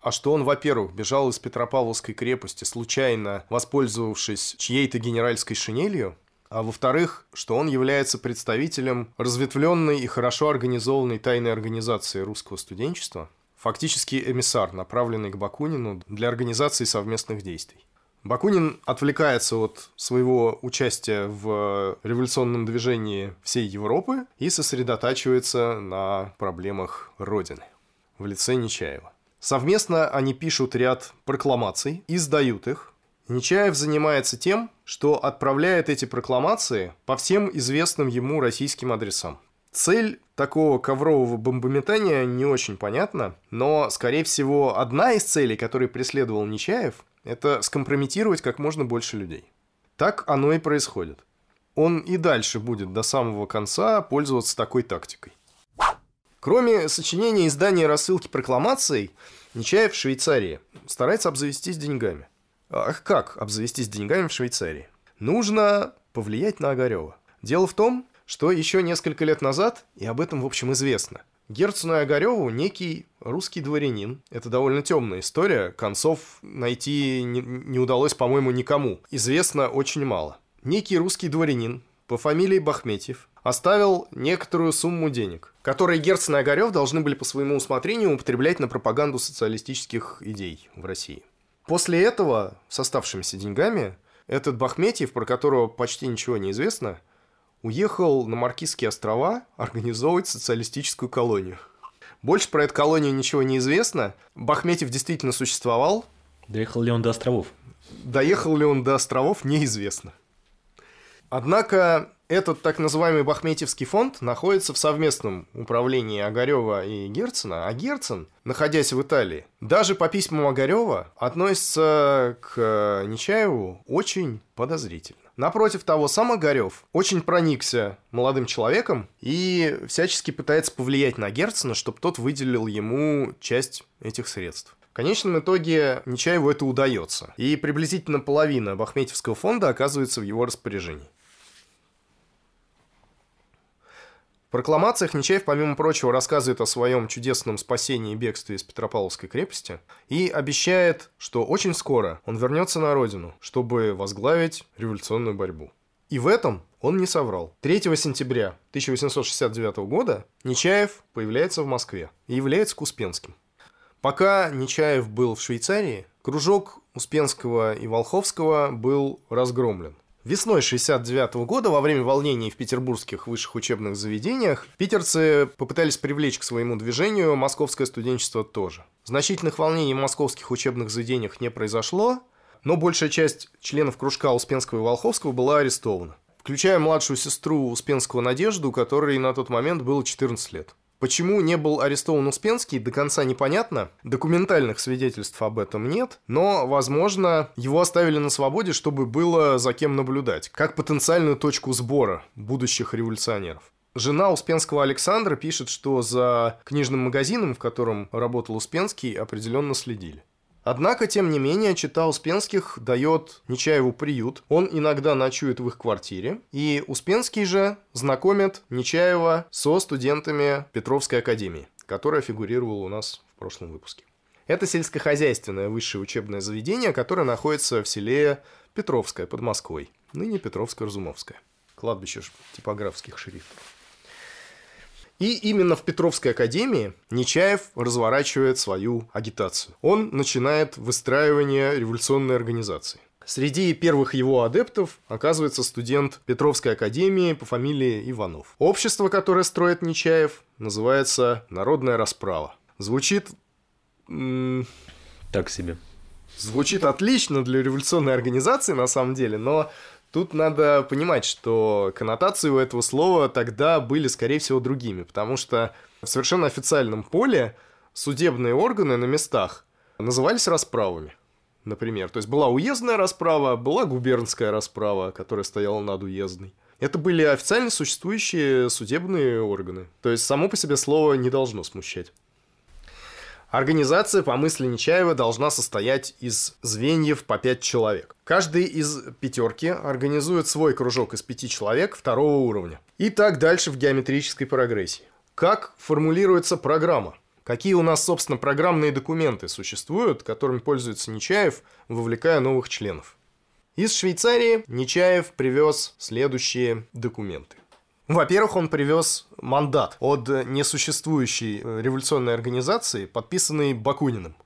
а что он, во-первых, бежал из Петропавловской крепости, случайно воспользовавшись чьей-то генеральской шинелью, а во-вторых, что он является представителем разветвленной и хорошо организованной тайной организации русского студенчества, фактически эмиссар, направленный к Бакунину для организации совместных действий. Бакунин отвлекается от своего участия в революционном движении всей Европы и сосредотачивается на проблемах Родины в лице Нечаева. Совместно они пишут ряд прокламаций, издают их, Нечаев занимается тем, что отправляет эти прокламации по всем известным ему российским адресам. Цель такого коврового бомбометания не очень понятна, но, скорее всего, одна из целей, которые преследовал Нечаев, это скомпрометировать как можно больше людей. Так оно и происходит. Он и дальше будет до самого конца пользоваться такой тактикой. Кроме сочинения издания рассылки прокламаций, Нечаев в Швейцарии старается обзавестись деньгами. Ах, как обзавестись деньгами в Швейцарии? Нужно повлиять на Огарева. Дело в том, что еще несколько лет назад, и об этом, в общем, известно, Герцену и Огареву некий русский дворянин. Это довольно темная история. Концов найти не, не удалось, по-моему, никому. Известно очень мало. Некий русский дворянин по фамилии Бахметьев оставил некоторую сумму денег, которые Герцен и Огарев должны были по своему усмотрению употреблять на пропаганду социалистических идей в России. После этого с оставшимися деньгами этот Бахметьев, про которого почти ничего не известно, уехал на Маркизские острова организовывать социалистическую колонию. Больше про эту колонию ничего не известно. Бахметьев действительно существовал. Доехал ли он до островов? Доехал ли он до островов, неизвестно. Однако этот так называемый Бахметьевский фонд находится в совместном управлении Огарева и Герцена, а Герцен, находясь в Италии, даже по письмам Огарева относится к Нечаеву очень подозрительно. Напротив того, сам Огарев очень проникся молодым человеком и всячески пытается повлиять на Герцена, чтобы тот выделил ему часть этих средств. В конечном итоге Нечаеву это удается, и приблизительно половина Бахметьевского фонда оказывается в его распоряжении. В прокламациях Нечаев, помимо прочего, рассказывает о своем чудесном спасении и бегстве из Петропавловской крепости и обещает, что очень скоро он вернется на родину, чтобы возглавить революционную борьбу. И в этом он не соврал. 3 сентября 1869 года Нечаев появляется в Москве и является Куспенским. Пока Нечаев был в Швейцарии, кружок Успенского и Волховского был разгромлен. Весной 69 года, во время волнений в петербургских высших учебных заведениях, питерцы попытались привлечь к своему движению московское студенчество тоже. Значительных волнений в московских учебных заведениях не произошло, но большая часть членов кружка Успенского и Волховского была арестована, включая младшую сестру Успенского Надежду, которой на тот момент было 14 лет. Почему не был арестован Успенский, до конца непонятно. Документальных свидетельств об этом нет, но, возможно, его оставили на свободе, чтобы было за кем наблюдать, как потенциальную точку сбора будущих революционеров. Жена Успенского Александра пишет, что за книжным магазином, в котором работал Успенский, определенно следили. Однако, тем не менее, чита Успенских дает Нечаеву приют. Он иногда ночует в их квартире. И Успенский же знакомит Нечаева со студентами Петровской академии, которая фигурировала у нас в прошлом выпуске. Это сельскохозяйственное высшее учебное заведение, которое находится в селе Петровское под Москвой, ныне Петровско-Разумовское. Кладбище типографских шрифтов. И именно в Петровской академии Нечаев разворачивает свою агитацию. Он начинает выстраивание революционной организации. Среди первых его адептов оказывается студент Петровской академии по фамилии Иванов. Общество, которое строит Нечаев, называется «Народная расправа». Звучит... Так себе. Звучит отлично для революционной организации, на самом деле, но Тут надо понимать, что коннотации у этого слова тогда были, скорее всего, другими, потому что в совершенно официальном поле судебные органы на местах назывались расправами. Например, то есть была уездная расправа, была губернская расправа, которая стояла над уездной. Это были официально существующие судебные органы. То есть само по себе слово не должно смущать. Организация, по мысли Нечаева, должна состоять из звеньев по пять человек. Каждый из пятерки организует свой кружок из пяти человек второго уровня. И так дальше в геометрической прогрессии. Как формулируется программа? Какие у нас, собственно, программные документы существуют, которыми пользуется Нечаев, вовлекая новых членов? Из Швейцарии Нечаев привез следующие документы. Во-первых, он привез мандат от несуществующей э, революционной организации, подписанный Бакуниным.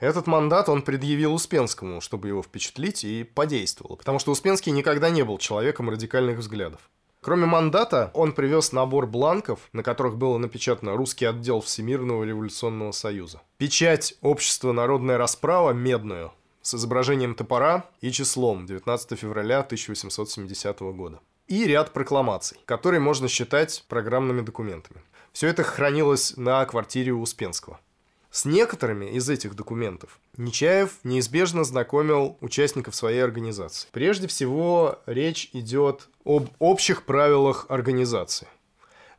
Этот мандат он предъявил Успенскому, чтобы его впечатлить и подействовало, потому что Успенский никогда не был человеком радикальных взглядов. Кроме мандата, он привез набор бланков, на которых было напечатано «Русский отдел Всемирного революционного союза». Печать «Общество народная расправа» медную, с изображением топора и числом 19 февраля 1870 года и ряд прокламаций, которые можно считать программными документами. Все это хранилось на квартире Успенского. С некоторыми из этих документов Нечаев неизбежно знакомил участников своей организации. Прежде всего, речь идет об общих правилах организации.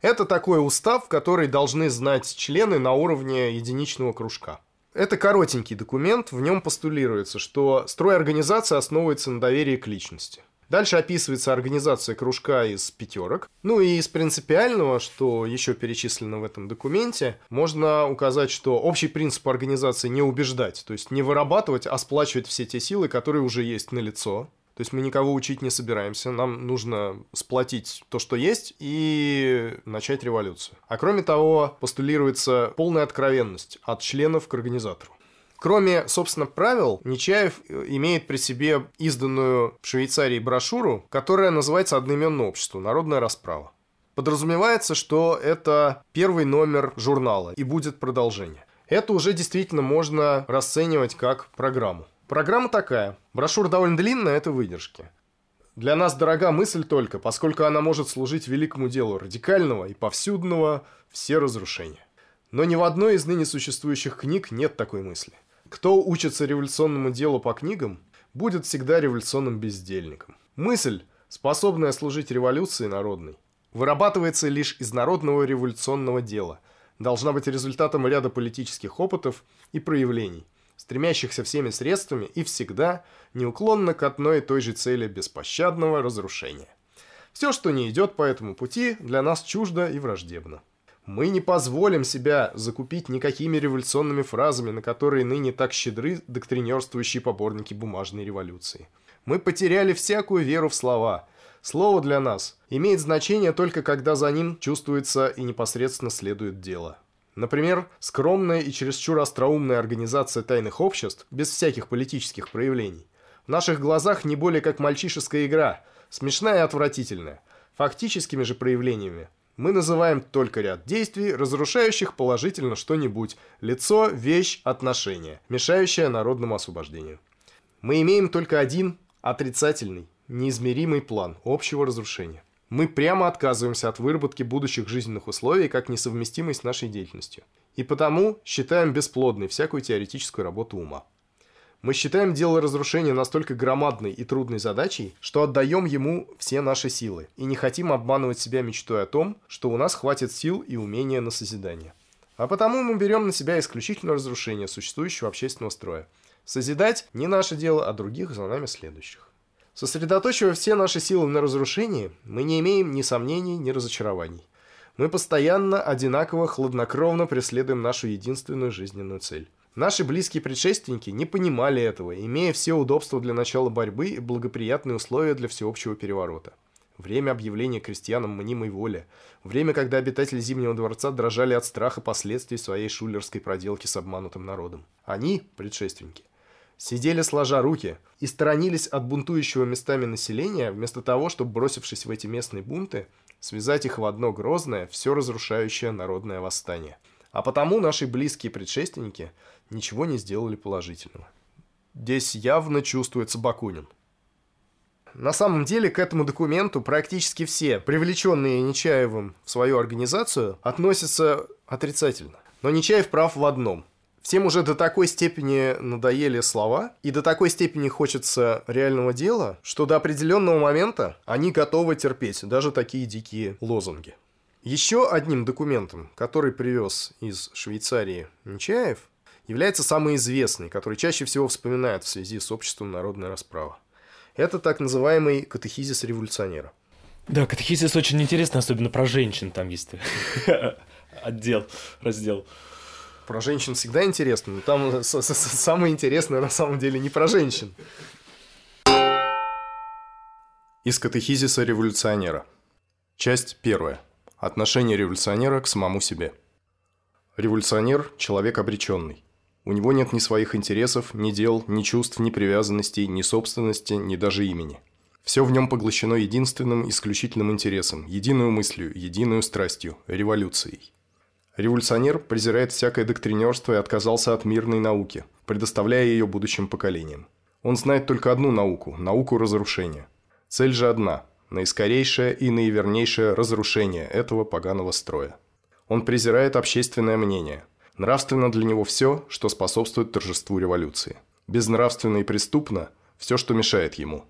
Это такой устав, который должны знать члены на уровне единичного кружка. Это коротенький документ, в нем постулируется, что строй организации основывается на доверии к личности. Дальше описывается организация кружка из пятерок. Ну и из принципиального, что еще перечислено в этом документе, можно указать, что общий принцип организации не убеждать, то есть не вырабатывать, а сплачивать все те силы, которые уже есть на лицо. То есть мы никого учить не собираемся, нам нужно сплотить то, что есть, и начать революцию. А кроме того, постулируется полная откровенность от членов к организатору. Кроме, собственно, правил, Нечаев э, имеет при себе изданную в Швейцарии брошюру, которая называется «Одноименное общество. Народная расправа». Подразумевается, что это первый номер журнала и будет продолжение. Это уже действительно можно расценивать как программу. Программа такая. Брошюра довольно длинная, это выдержки. Для нас дорога мысль только, поскольку она может служить великому делу радикального и повсюдного все разрушения. Но ни в одной из ныне существующих книг нет такой мысли. Кто учится революционному делу по книгам, будет всегда революционным бездельником. Мысль, способная служить революции народной, вырабатывается лишь из народного революционного дела, должна быть результатом ряда политических опытов и проявлений, стремящихся всеми средствами и всегда неуклонно к одной и той же цели беспощадного разрушения. Все, что не идет по этому пути, для нас чуждо и враждебно. Мы не позволим себя закупить никакими революционными фразами, на которые ныне так щедры доктринерствующие поборники бумажной революции. Мы потеряли всякую веру в слова. Слово для нас имеет значение только когда за ним чувствуется и непосредственно следует дело. Например, скромная и чересчур остроумная организация тайных обществ, без всяких политических проявлений, в наших глазах не более как мальчишеская игра, смешная и отвратительная. Фактическими же проявлениями мы называем только ряд действий, разрушающих положительно что-нибудь – лицо, вещь, отношение, мешающее народному освобождению. Мы имеем только один отрицательный, неизмеримый план общего разрушения. Мы прямо отказываемся от выработки будущих жизненных условий как несовместимой с нашей деятельностью. И потому считаем бесплодной всякую теоретическую работу ума. Мы считаем дело разрушения настолько громадной и трудной задачей, что отдаем ему все наши силы и не хотим обманывать себя мечтой о том, что у нас хватит сил и умения на созидание. А потому мы берем на себя исключительно разрушение существующего общественного строя. Созидать не наше дело, а других за нами следующих. Сосредоточивая все наши силы на разрушении, мы не имеем ни сомнений, ни разочарований. Мы постоянно, одинаково, хладнокровно преследуем нашу единственную жизненную цель. Наши близкие предшественники не понимали этого, имея все удобства для начала борьбы и благоприятные условия для всеобщего переворота. Время объявления крестьянам мнимой воли. Время, когда обитатели Зимнего дворца дрожали от страха последствий своей шулерской проделки с обманутым народом. Они, предшественники, сидели сложа руки и сторонились от бунтующего местами населения, вместо того, чтобы, бросившись в эти местные бунты, связать их в одно грозное, все разрушающее народное восстание. А потому наши близкие предшественники ничего не сделали положительного. Здесь явно чувствуется Бакунин. На самом деле к этому документу практически все, привлеченные Нечаевым в свою организацию, относятся отрицательно. Но Нечаев прав в одном – Всем уже до такой степени надоели слова, и до такой степени хочется реального дела, что до определенного момента они готовы терпеть даже такие дикие лозунги. Еще одним документом, который привез из Швейцарии Нечаев, является самый известный, который чаще всего вспоминают в связи с обществом народной расправы. Это так называемый катехизис революционера. Да, катехизис очень интересный, особенно про женщин там есть [laughs] отдел, раздел. Про женщин всегда интересно, но там самое интересное на самом деле не про женщин. Из катехизиса революционера. Часть первая. Отношение революционера к самому себе. Революционер – человек обреченный. У него нет ни своих интересов, ни дел, ни чувств, ни привязанностей, ни собственности, ни даже имени. Все в нем поглощено единственным, исключительным интересом, единую мыслью, единую страстью – революцией. Революционер презирает всякое доктринерство и отказался от мирной науки, предоставляя ее будущим поколениям. Он знает только одну науку – науку разрушения. Цель же одна – наискорейшее и наивернейшее разрушение этого поганого строя. Он презирает общественное мнение. Нравственно для него все, что способствует торжеству революции. Безнравственно и преступно – все, что мешает ему.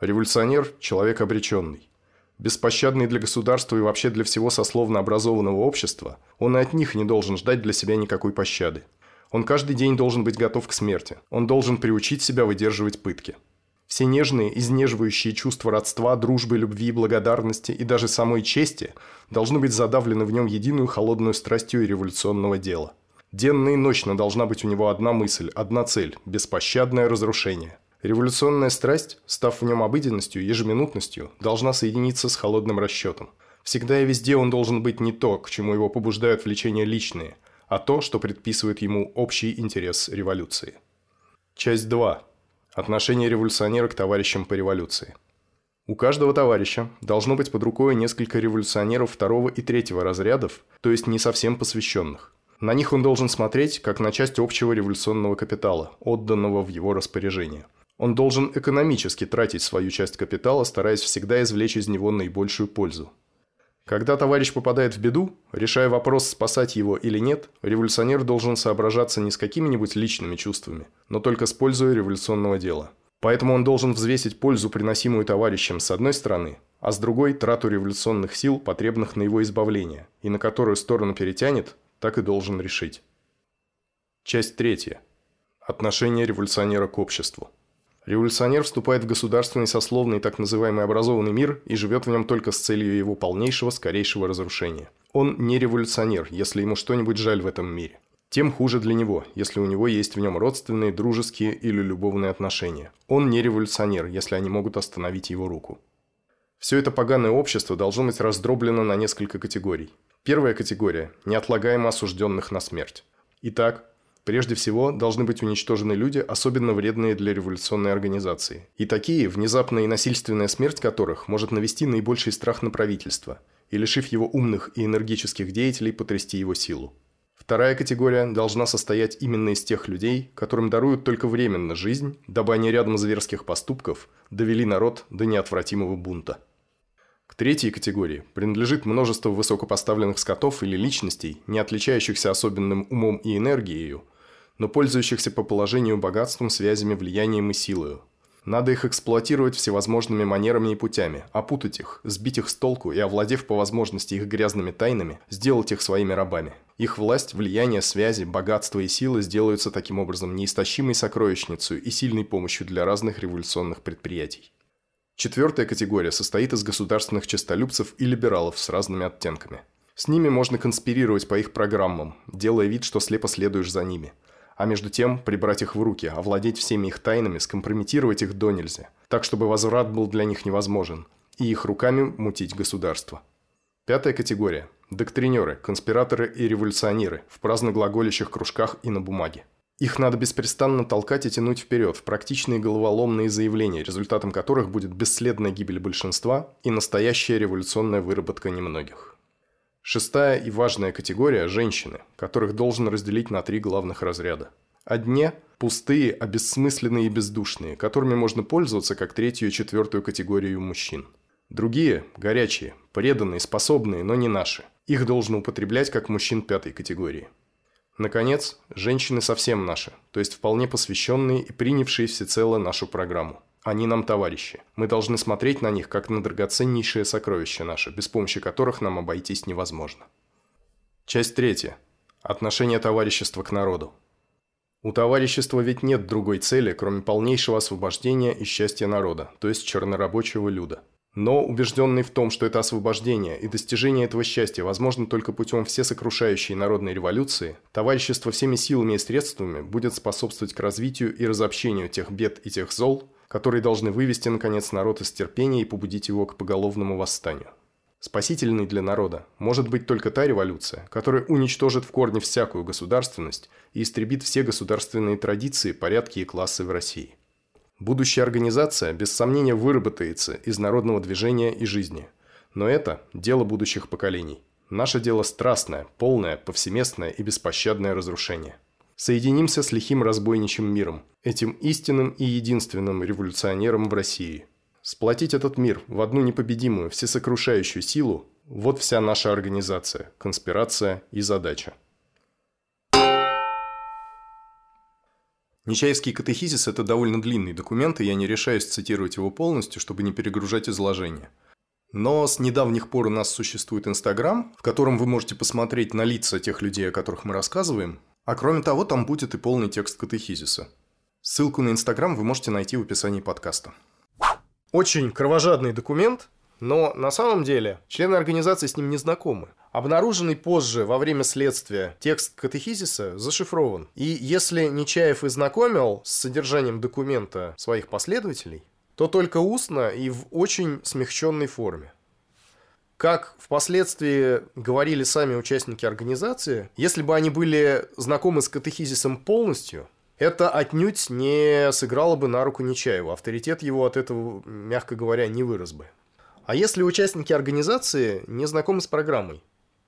Революционер – человек обреченный. Беспощадный для государства и вообще для всего сословно образованного общества, он и от них не должен ждать для себя никакой пощады. Он каждый день должен быть готов к смерти. Он должен приучить себя выдерживать пытки. Все нежные, изнеживающие чувства родства, дружбы, любви, благодарности и даже самой чести должны быть задавлены в нем единую холодную страстью революционного дела. Денно и ночно должна быть у него одна мысль, одна цель – беспощадное разрушение – Революционная страсть, став в нем обыденностью, ежеминутностью, должна соединиться с холодным расчетом. Всегда и везде он должен быть не то, к чему его побуждают влечения личные, а то, что предписывает ему общий интерес революции. Часть 2. Отношение революционера к товарищам по революции. У каждого товарища должно быть под рукой несколько революционеров второго и третьего разрядов, то есть не совсем посвященных. На них он должен смотреть, как на часть общего революционного капитала, отданного в его распоряжение – он должен экономически тратить свою часть капитала, стараясь всегда извлечь из него наибольшую пользу. Когда товарищ попадает в беду, решая вопрос, спасать его или нет, революционер должен соображаться не с какими-нибудь личными чувствами, но только с пользой революционного дела. Поэтому он должен взвесить пользу, приносимую товарищем с одной стороны, а с другой – трату революционных сил, потребных на его избавление, и на которую сторону перетянет, так и должен решить. Часть третья. Отношение революционера к обществу. Революционер вступает в государственный, сословный, так называемый образованный мир и живет в нем только с целью его полнейшего, скорейшего разрушения. Он не революционер, если ему что-нибудь жаль в этом мире. Тем хуже для него, если у него есть в нем родственные, дружеские или любовные отношения. Он не революционер, если они могут остановить его руку. Все это поганое общество должно быть раздроблено на несколько категорий. Первая категория – неотлагаемо осужденных на смерть. Итак, Прежде всего, должны быть уничтожены люди, особенно вредные для революционной организации. И такие, внезапная и насильственная смерть которых может навести наибольший страх на правительство и, лишив его умных и энергических деятелей, потрясти его силу. Вторая категория должна состоять именно из тех людей, которым даруют только временно жизнь, дабы они рядом зверских поступков довели народ до неотвратимого бунта. К третьей категории принадлежит множество высокопоставленных скотов или личностей, не отличающихся особенным умом и энергией, но пользующихся по положению богатством, связями, влиянием и силою. Надо их эксплуатировать всевозможными манерами и путями, опутать их, сбить их с толку и, овладев по возможности их грязными тайнами, сделать их своими рабами. Их власть, влияние, связи, богатство и силы сделаются таким образом неистощимой сокровищницей и сильной помощью для разных революционных предприятий. Четвертая категория состоит из государственных честолюбцев и либералов с разными оттенками. С ними можно конспирировать по их программам, делая вид, что слепо следуешь за ними – а между тем прибрать их в руки, овладеть всеми их тайнами, скомпрометировать их до нельзя, так чтобы возврат был для них невозможен, и их руками мутить государство. Пятая категория – доктринеры, конспираторы и революционеры в праздно глаголящих кружках и на бумаге. Их надо беспрестанно толкать и тянуть вперед в практичные головоломные заявления, результатом которых будет бесследная гибель большинства и настоящая революционная выработка немногих. Шестая и важная категория – женщины, которых должен разделить на три главных разряда. Одни – пустые, обессмысленные и бездушные, которыми можно пользоваться как третью и четвертую категорию мужчин. Другие – горячие, преданные, способные, но не наши. Их должно употреблять как мужчин пятой категории. Наконец, женщины совсем наши, то есть вполне посвященные и принявшие всецело нашу программу. Они нам товарищи. Мы должны смотреть на них, как на драгоценнейшее сокровище наше, без помощи которых нам обойтись невозможно. Часть третья. Отношение товарищества к народу. У товарищества ведь нет другой цели, кроме полнейшего освобождения и счастья народа, то есть чернорабочего люда. Но, убежденный в том, что это освобождение и достижение этого счастья возможно только путем всесокрушающей народной революции, товарищество всеми силами и средствами будет способствовать к развитию и разобщению тех бед и тех зол, которые должны вывести, наконец, народ из терпения и побудить его к поголовному восстанию. Спасительной для народа может быть только та революция, которая уничтожит в корне всякую государственность и истребит все государственные традиции, порядки и классы в России. Будущая организация, без сомнения, выработается из народного движения и жизни. Но это дело будущих поколений. Наше дело страстное, полное, повсеместное и беспощадное разрушение. Соединимся с лихим разбойничьим миром, этим истинным и единственным революционером в России. Сплотить этот мир в одну непобедимую, всесокрушающую силу – вот вся наша организация, конспирация и задача. Нечаевский катехизис – это довольно длинный документ, и я не решаюсь цитировать его полностью, чтобы не перегружать изложение. Но с недавних пор у нас существует Инстаграм, в котором вы можете посмотреть на лица тех людей, о которых мы рассказываем, а кроме того, там будет и полный текст катехизиса. Ссылку на Инстаграм вы можете найти в описании подкаста. Очень кровожадный документ, но на самом деле члены организации с ним не знакомы. Обнаруженный позже во время следствия текст катехизиса зашифрован. И если Нечаев и знакомил с содержанием документа своих последователей, то только устно и в очень смягченной форме. Как впоследствии говорили сами участники организации, если бы они были знакомы с катехизисом полностью, это отнюдь не сыграло бы на руку Нечаеву. Авторитет его от этого, мягко говоря, не вырос бы. А если участники организации не знакомы с программой,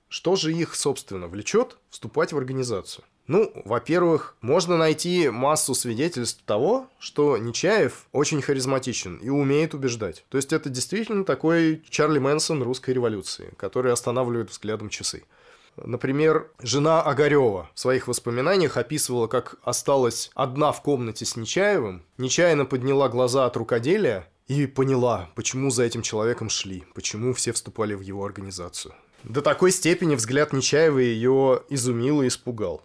что же их, собственно, влечет вступать в организацию? Ну, во-первых, можно найти массу свидетельств того, что Нечаев очень харизматичен и умеет убеждать. То есть это действительно такой Чарли Мэнсон русской революции, который останавливает взглядом часы. Например, жена Огарева в своих воспоминаниях описывала, как осталась одна в комнате с Нечаевым, нечаянно подняла глаза от рукоделия и поняла, почему за этим человеком шли, почему все вступали в его организацию. До такой степени взгляд Нечаева ее изумил и испугал.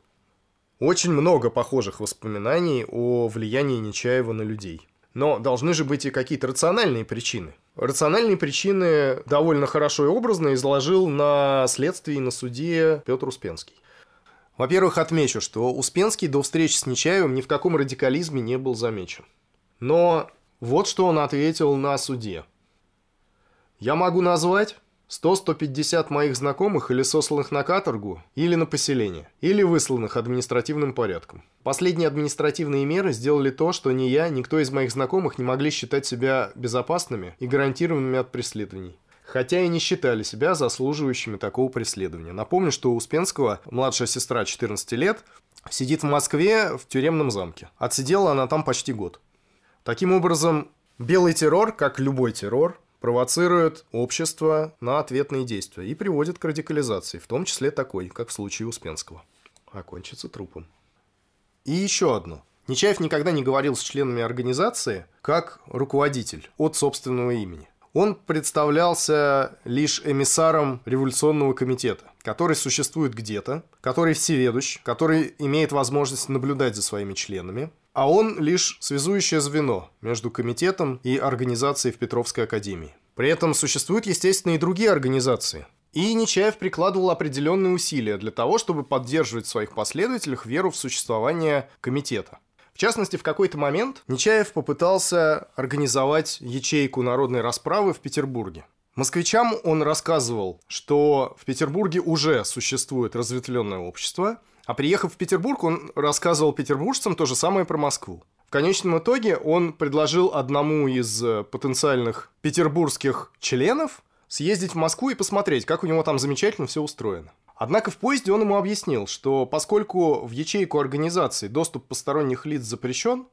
Очень много похожих воспоминаний о влиянии Нечаева на людей. Но должны же быть и какие-то рациональные причины. Рациональные причины довольно хорошо и образно изложил на следствии на суде Петр Успенский. Во-первых, отмечу, что Успенский до встречи с Нечаевым ни в каком радикализме не был замечен. Но вот что он ответил на суде. «Я могу назвать 100-150 моих знакомых или сосланных на каторгу, или на поселение, или высланных административным порядком. Последние административные меры сделали то, что ни я, никто из моих знакомых не могли считать себя безопасными и гарантированными от преследований. Хотя и не считали себя заслуживающими такого преследования. Напомню, что у Успенского младшая сестра 14 лет сидит в Москве в тюремном замке. Отсидела она там почти год. Таким образом, белый террор, как любой террор, провоцирует общество на ответные действия и приводит к радикализации, в том числе такой, как в случае Успенского. Окончится трупом. И еще одно. Нечаев никогда не говорил с членами организации как руководитель от собственного имени. Он представлялся лишь эмиссаром революционного комитета, который существует где-то, который всеведущ, который имеет возможность наблюдать за своими членами, а он лишь связующее звено между комитетом и организацией в Петровской академии. При этом существуют, естественно, и другие организации. И Нечаев прикладывал определенные усилия для того, чтобы поддерживать в своих последователях веру в существование комитета. В частности, в какой-то момент Нечаев попытался организовать ячейку народной расправы в Петербурге. Москвичам он рассказывал, что в Петербурге уже существует разветвленное общество – а приехав в Петербург, он рассказывал петербуржцам то же самое про Москву. В конечном итоге он предложил одному из э, потенциальных петербургских членов съездить в Москву и посмотреть, как у него там замечательно все устроено. Однако в поезде он ему объяснил, что поскольку в ячейку организации доступ посторонних лиц запрещен,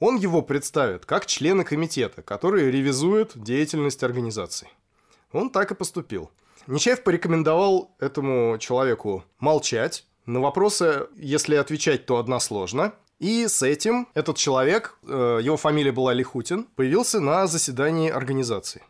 он его представит как члена комитета, который ревизует деятельность организации. Он так и поступил. Нечаев порекомендовал этому человеку молчать, на вопросы, если отвечать, то односложно. И с этим этот человек, э, его фамилия была Лихутин, появился на заседании организации.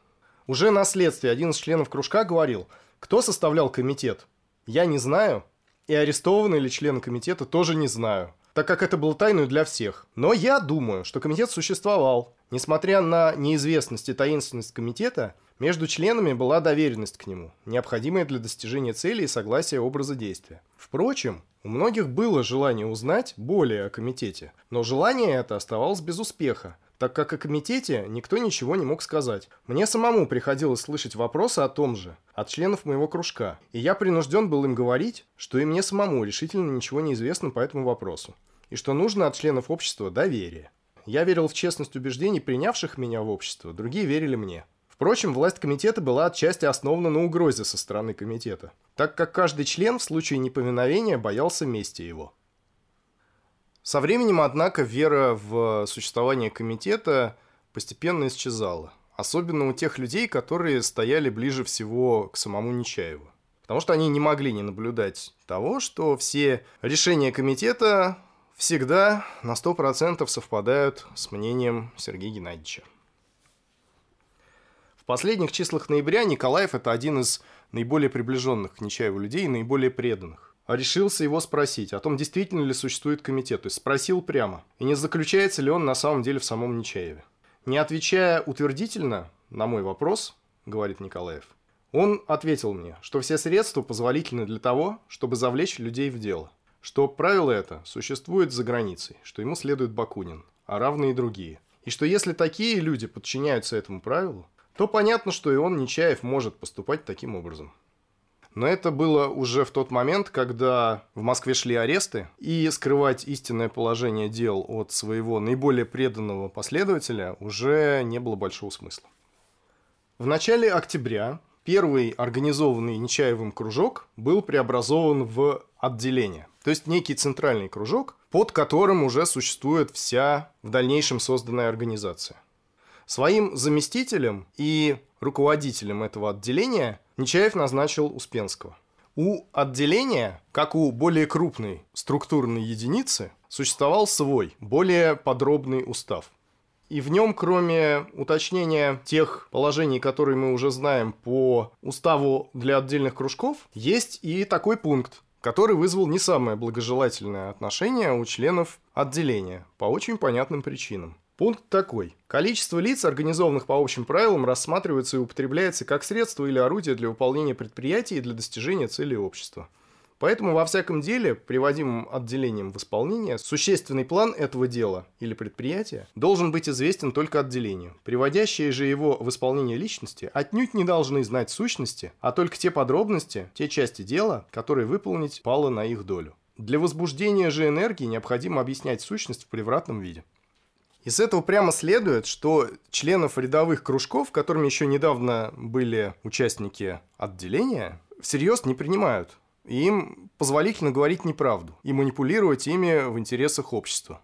Уже на следствии один из членов кружка говорил, кто составлял комитет. Я не знаю, и арестованные ли члены комитета тоже не знаю, так как это было тайной для всех. Но я думаю, что комитет существовал. Несмотря на неизвестность и таинственность комитета, между членами была доверенность к нему, необходимая для достижения цели и согласия образа действия. Впрочем, у многих было желание узнать более о комитете, но желание это оставалось без успеха, так как о комитете никто ничего не мог сказать. Мне самому приходилось слышать вопросы о том же от членов моего кружка, и я принужден был им говорить, что и мне самому решительно ничего не известно по этому вопросу, и что нужно от членов общества доверие. Я верил в честность убеждений, принявших меня в общество, другие верили мне. Впрочем, власть комитета была отчасти основана на угрозе со стороны комитета, так как каждый член в случае неповиновения боялся мести его. Со временем, однако, вера в существование комитета постепенно исчезала. Особенно у тех людей, которые стояли ближе всего к самому Нечаеву. Потому что они не могли не наблюдать того, что все решения комитета всегда на 100% совпадают с мнением Сергея Геннадьевича. В последних числах ноября Николаев – это один из наиболее приближенных к Нечаеву людей и наиболее преданных. А решился его спросить о том, действительно ли существует комитет. То есть спросил прямо, и не заключается ли он на самом деле в самом Нечаеве. Не отвечая утвердительно на мой вопрос, говорит Николаев, он ответил мне, что все средства позволительны для того, чтобы завлечь людей в дело. Что правило это существует за границей, что ему следует Бакунин, а равные и другие. И что если такие люди подчиняются этому правилу, то понятно, что и он, Нечаев, может поступать таким образом. Но это было уже в тот момент, когда в Москве шли аресты, и скрывать истинное положение дел от своего наиболее преданного последователя уже не было большого смысла. В начале октября первый организованный Нечаевым кружок был преобразован в отделение, то есть некий центральный кружок, под которым уже существует вся в дальнейшем созданная организация. Своим заместителем и руководителем этого отделения Нечаев назначил Успенского. У отделения, как у более крупной структурной единицы, существовал свой, более подробный устав. И в нем, кроме уточнения тех положений, которые мы уже знаем по уставу для отдельных кружков, есть и такой пункт, который вызвал не самое благожелательное отношение у членов отделения по очень понятным причинам. Пункт такой. Количество лиц, организованных по общим правилам, рассматривается и употребляется как средство или орудие для выполнения предприятий и для достижения целей общества. Поэтому во всяком деле, приводимым отделением в исполнение, существенный план этого дела или предприятия должен быть известен только отделению. Приводящие же его в исполнение личности отнюдь не должны знать сущности, а только те подробности, те части дела, которые выполнить пало на их долю. Для возбуждения же энергии необходимо объяснять сущность в превратном виде. Из этого прямо следует, что членов рядовых кружков, которыми еще недавно были участники отделения, всерьез не принимают. И им позволительно говорить неправду и манипулировать ими в интересах общества.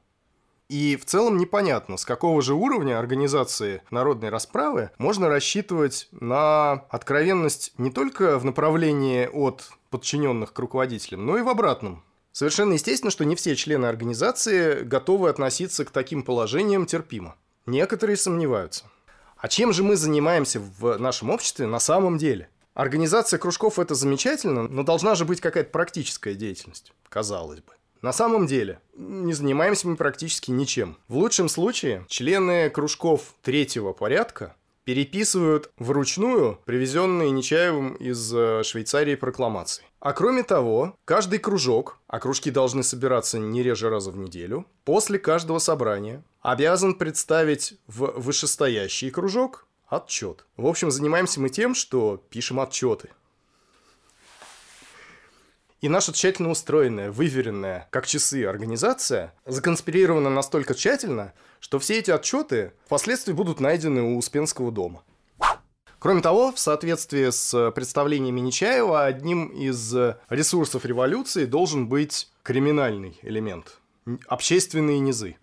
И в целом непонятно, с какого же уровня организации народной расправы можно рассчитывать на откровенность не только в направлении от подчиненных к руководителям, но и в обратном. Совершенно естественно, что не все члены организации готовы относиться к таким положениям терпимо. Некоторые сомневаются. А чем же мы занимаемся в нашем обществе на самом деле? Организация кружков – это замечательно, но должна же быть какая-то практическая деятельность, казалось бы. На самом деле, не занимаемся мы практически ничем. В лучшем случае, члены кружков третьего порядка переписывают вручную привезенные Нечаевым из э, Швейцарии прокламации. А кроме того, каждый кружок, а кружки должны собираться не реже раза в неделю, после каждого собрания обязан представить в вышестоящий кружок отчет. В общем, занимаемся мы тем, что пишем отчеты. И наша тщательно устроенная, выверенная, как часы, организация законспирирована настолько тщательно, что все эти отчеты впоследствии будут найдены у Успенского дома. Кроме того, в соответствии с представлениями Нечаева, одним из ресурсов революции должен быть криминальный элемент – общественные низы.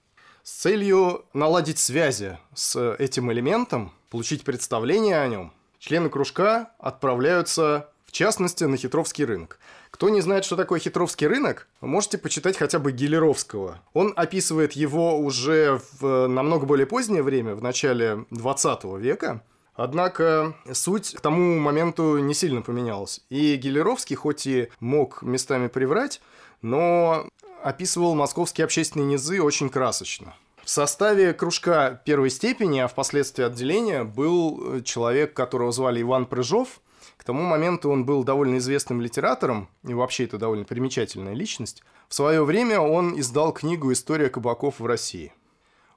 С целью наладить связи с этим элементом, получить представление о нем, члены кружка отправляются частности, на Хитровский рынок. Кто не знает, что такое Хитровский рынок, можете почитать хотя бы Гелеровского. Он описывает его уже в намного более позднее время, в начале 20 века. Однако суть к тому моменту не сильно поменялась. И Гелеровский, хоть и мог местами приврать, но описывал московские общественные низы очень красочно. В составе кружка первой степени, а впоследствии отделения, был человек, которого звали Иван Прыжов – к тому моменту он был довольно известным литератором, и вообще это довольно примечательная личность. В свое время он издал книгу «История кабаков в России».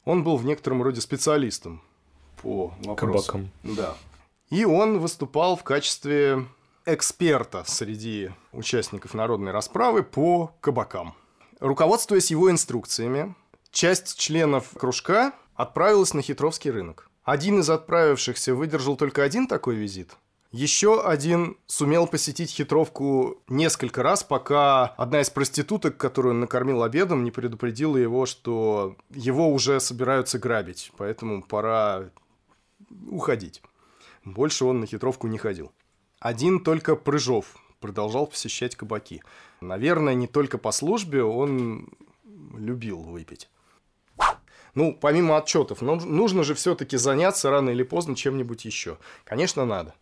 Он был в некотором роде специалистом по вопросам. Кабакам. Да. И он выступал в качестве эксперта среди участников народной расправы по кабакам. Руководствуясь его инструкциями, часть членов кружка отправилась на Хитровский рынок. Один из отправившихся выдержал только один такой визит – еще один сумел посетить хитровку несколько раз, пока одна из проституток, которую он накормил обедом, не предупредила его, что его уже собираются грабить, поэтому пора уходить. Больше он на хитровку не ходил. Один только Прыжов продолжал посещать кабаки. Наверное, не только по службе, он любил выпить. Ну, помимо отчетов, нужно же все-таки заняться рано или поздно чем-нибудь еще. Конечно, надо.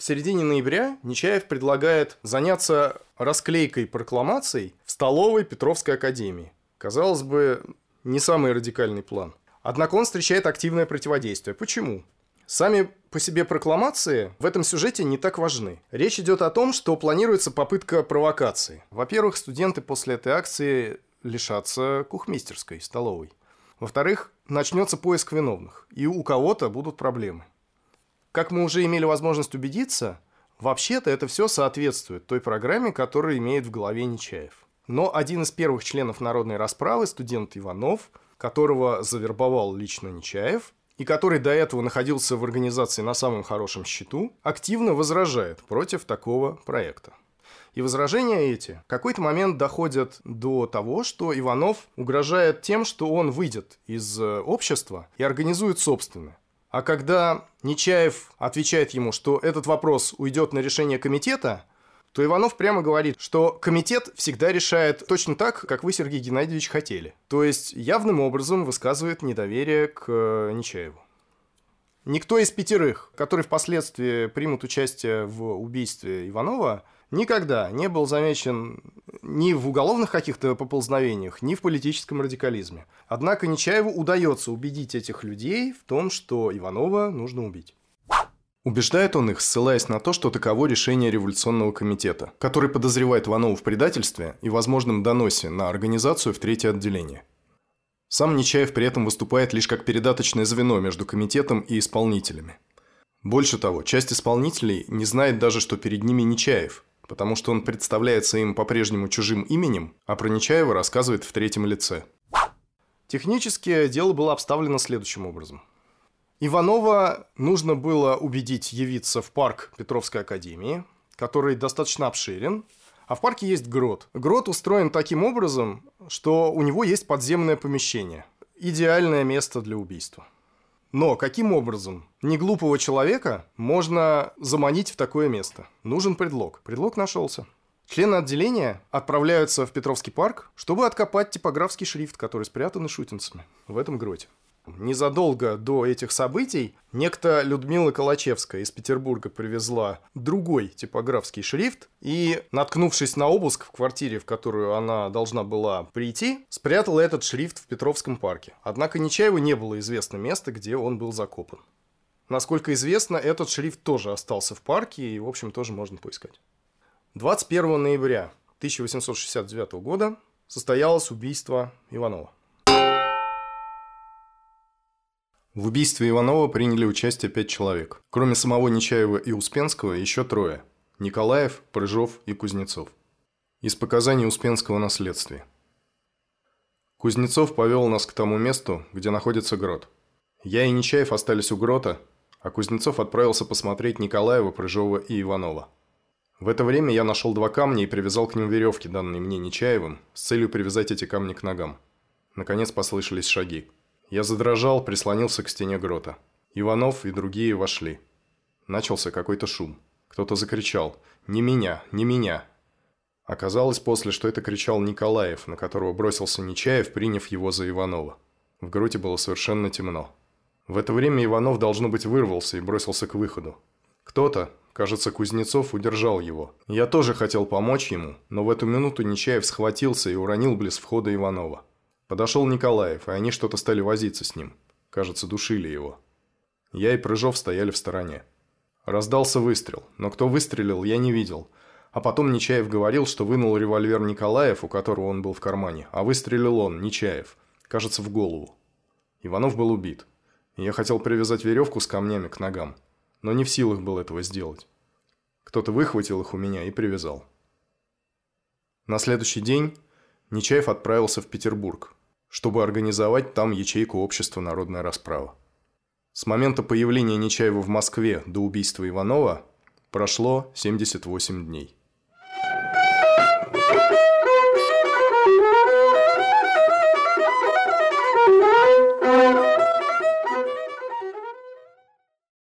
В середине ноября Нечаев предлагает заняться расклейкой прокламаций в столовой Петровской академии. Казалось бы, не самый радикальный план. Однако он встречает активное противодействие. Почему? Сами по себе прокламации в этом сюжете не так важны. Речь идет о том, что планируется попытка провокации. Во-первых, студенты после этой акции лишатся кухмистерской, столовой. Во-вторых, начнется поиск виновных, и у кого-то будут проблемы. Как мы уже имели возможность убедиться, вообще-то это все соответствует той программе, которую имеет в голове Нечаев. Но один из первых членов народной расправы, студент Иванов, которого завербовал лично Нечаев, и который до этого находился в организации на самом хорошем счету, активно возражает против такого проекта. И возражения эти в какой-то момент доходят до того, что Иванов угрожает тем, что он выйдет из э, общества и организует собственное. А когда Нечаев отвечает ему, что этот вопрос уйдет на решение комитета, то Иванов прямо говорит, что комитет всегда решает точно так, как вы, Сергей Геннадьевич, хотели. То есть явным образом высказывает недоверие к э, Нечаеву. Никто из пятерых, которые впоследствии примут участие в убийстве Иванова, никогда не был замечен ни в уголовных каких-то поползновениях, ни в политическом радикализме. Однако Нечаеву удается убедить этих людей в том, что Иванова нужно убить. Убеждает он их, ссылаясь на то, что таково решение революционного комитета, который подозревает Иванова в предательстве и возможном доносе на организацию в третье отделение. Сам Нечаев при этом выступает лишь как передаточное звено между комитетом и исполнителями. Больше того, часть исполнителей не знает даже, что перед ними Нечаев, потому что он представляется им по-прежнему чужим именем, а про Нечаева рассказывает в третьем лице. Технически дело было обставлено следующим образом. Иванова нужно было убедить явиться в парк Петровской академии, который достаточно обширен, а в парке есть грот. Грот устроен таким образом, что у него есть подземное помещение. Идеальное место для убийства. Но каким образом неглупого человека можно заманить в такое место? Нужен предлог. Предлог нашелся. Члены отделения отправляются в Петровский парк, чтобы откопать типографский шрифт, который спрятан шутинцами в этом гроте. Незадолго до этих событий некто Людмила Калачевская из Петербурга привезла другой типографский шрифт и, наткнувшись на обыск в квартире, в которую она должна была прийти, спрятала этот шрифт в Петровском парке. Однако Нечаеву не было известно место, где он был закопан. Насколько известно, этот шрифт тоже остался в парке и, в общем, тоже можно поискать. 21 ноября 1869 года состоялось убийство Иванова. В убийстве Иванова приняли участие пять человек. Кроме самого Нечаева и Успенского, еще трое. Николаев, Прыжов и Кузнецов. Из показаний Успенского на следствии. Кузнецов повел нас к тому месту, где находится грот. Я и Нечаев остались у грота, а Кузнецов отправился посмотреть Николаева, Прыжова и Иванова. В это время я нашел два камня и привязал к ним веревки, данные мне Нечаевым, с целью привязать эти камни к ногам. Наконец послышались шаги. Я задрожал, прислонился к стене грота. Иванов и другие вошли. Начался какой-то шум. Кто-то закричал «Не меня! Не меня!». Оказалось после, что это кричал Николаев, на которого бросился Нечаев, приняв его за Иванова. В гроте было совершенно темно. В это время Иванов, должно быть, вырвался и бросился к выходу. Кто-то, кажется, Кузнецов, удержал его. Я тоже хотел помочь ему, но в эту минуту Нечаев схватился и уронил близ входа Иванова. Подошел Николаев, и они что-то стали возиться с ним. Кажется, душили его. Я и Прыжов стояли в стороне. Раздался выстрел, но кто выстрелил, я не видел. А потом Нечаев говорил, что вынул револьвер Николаев, у которого он был в кармане, а выстрелил он, Нечаев, кажется, в голову. Иванов был убит. я хотел привязать веревку с камнями к ногам, но не в силах был этого сделать. Кто-то выхватил их у меня и привязал. На следующий день Нечаев отправился в Петербург, чтобы организовать там ячейку общества «Народная расправа». С момента появления Нечаева в Москве до убийства Иванова прошло 78 дней.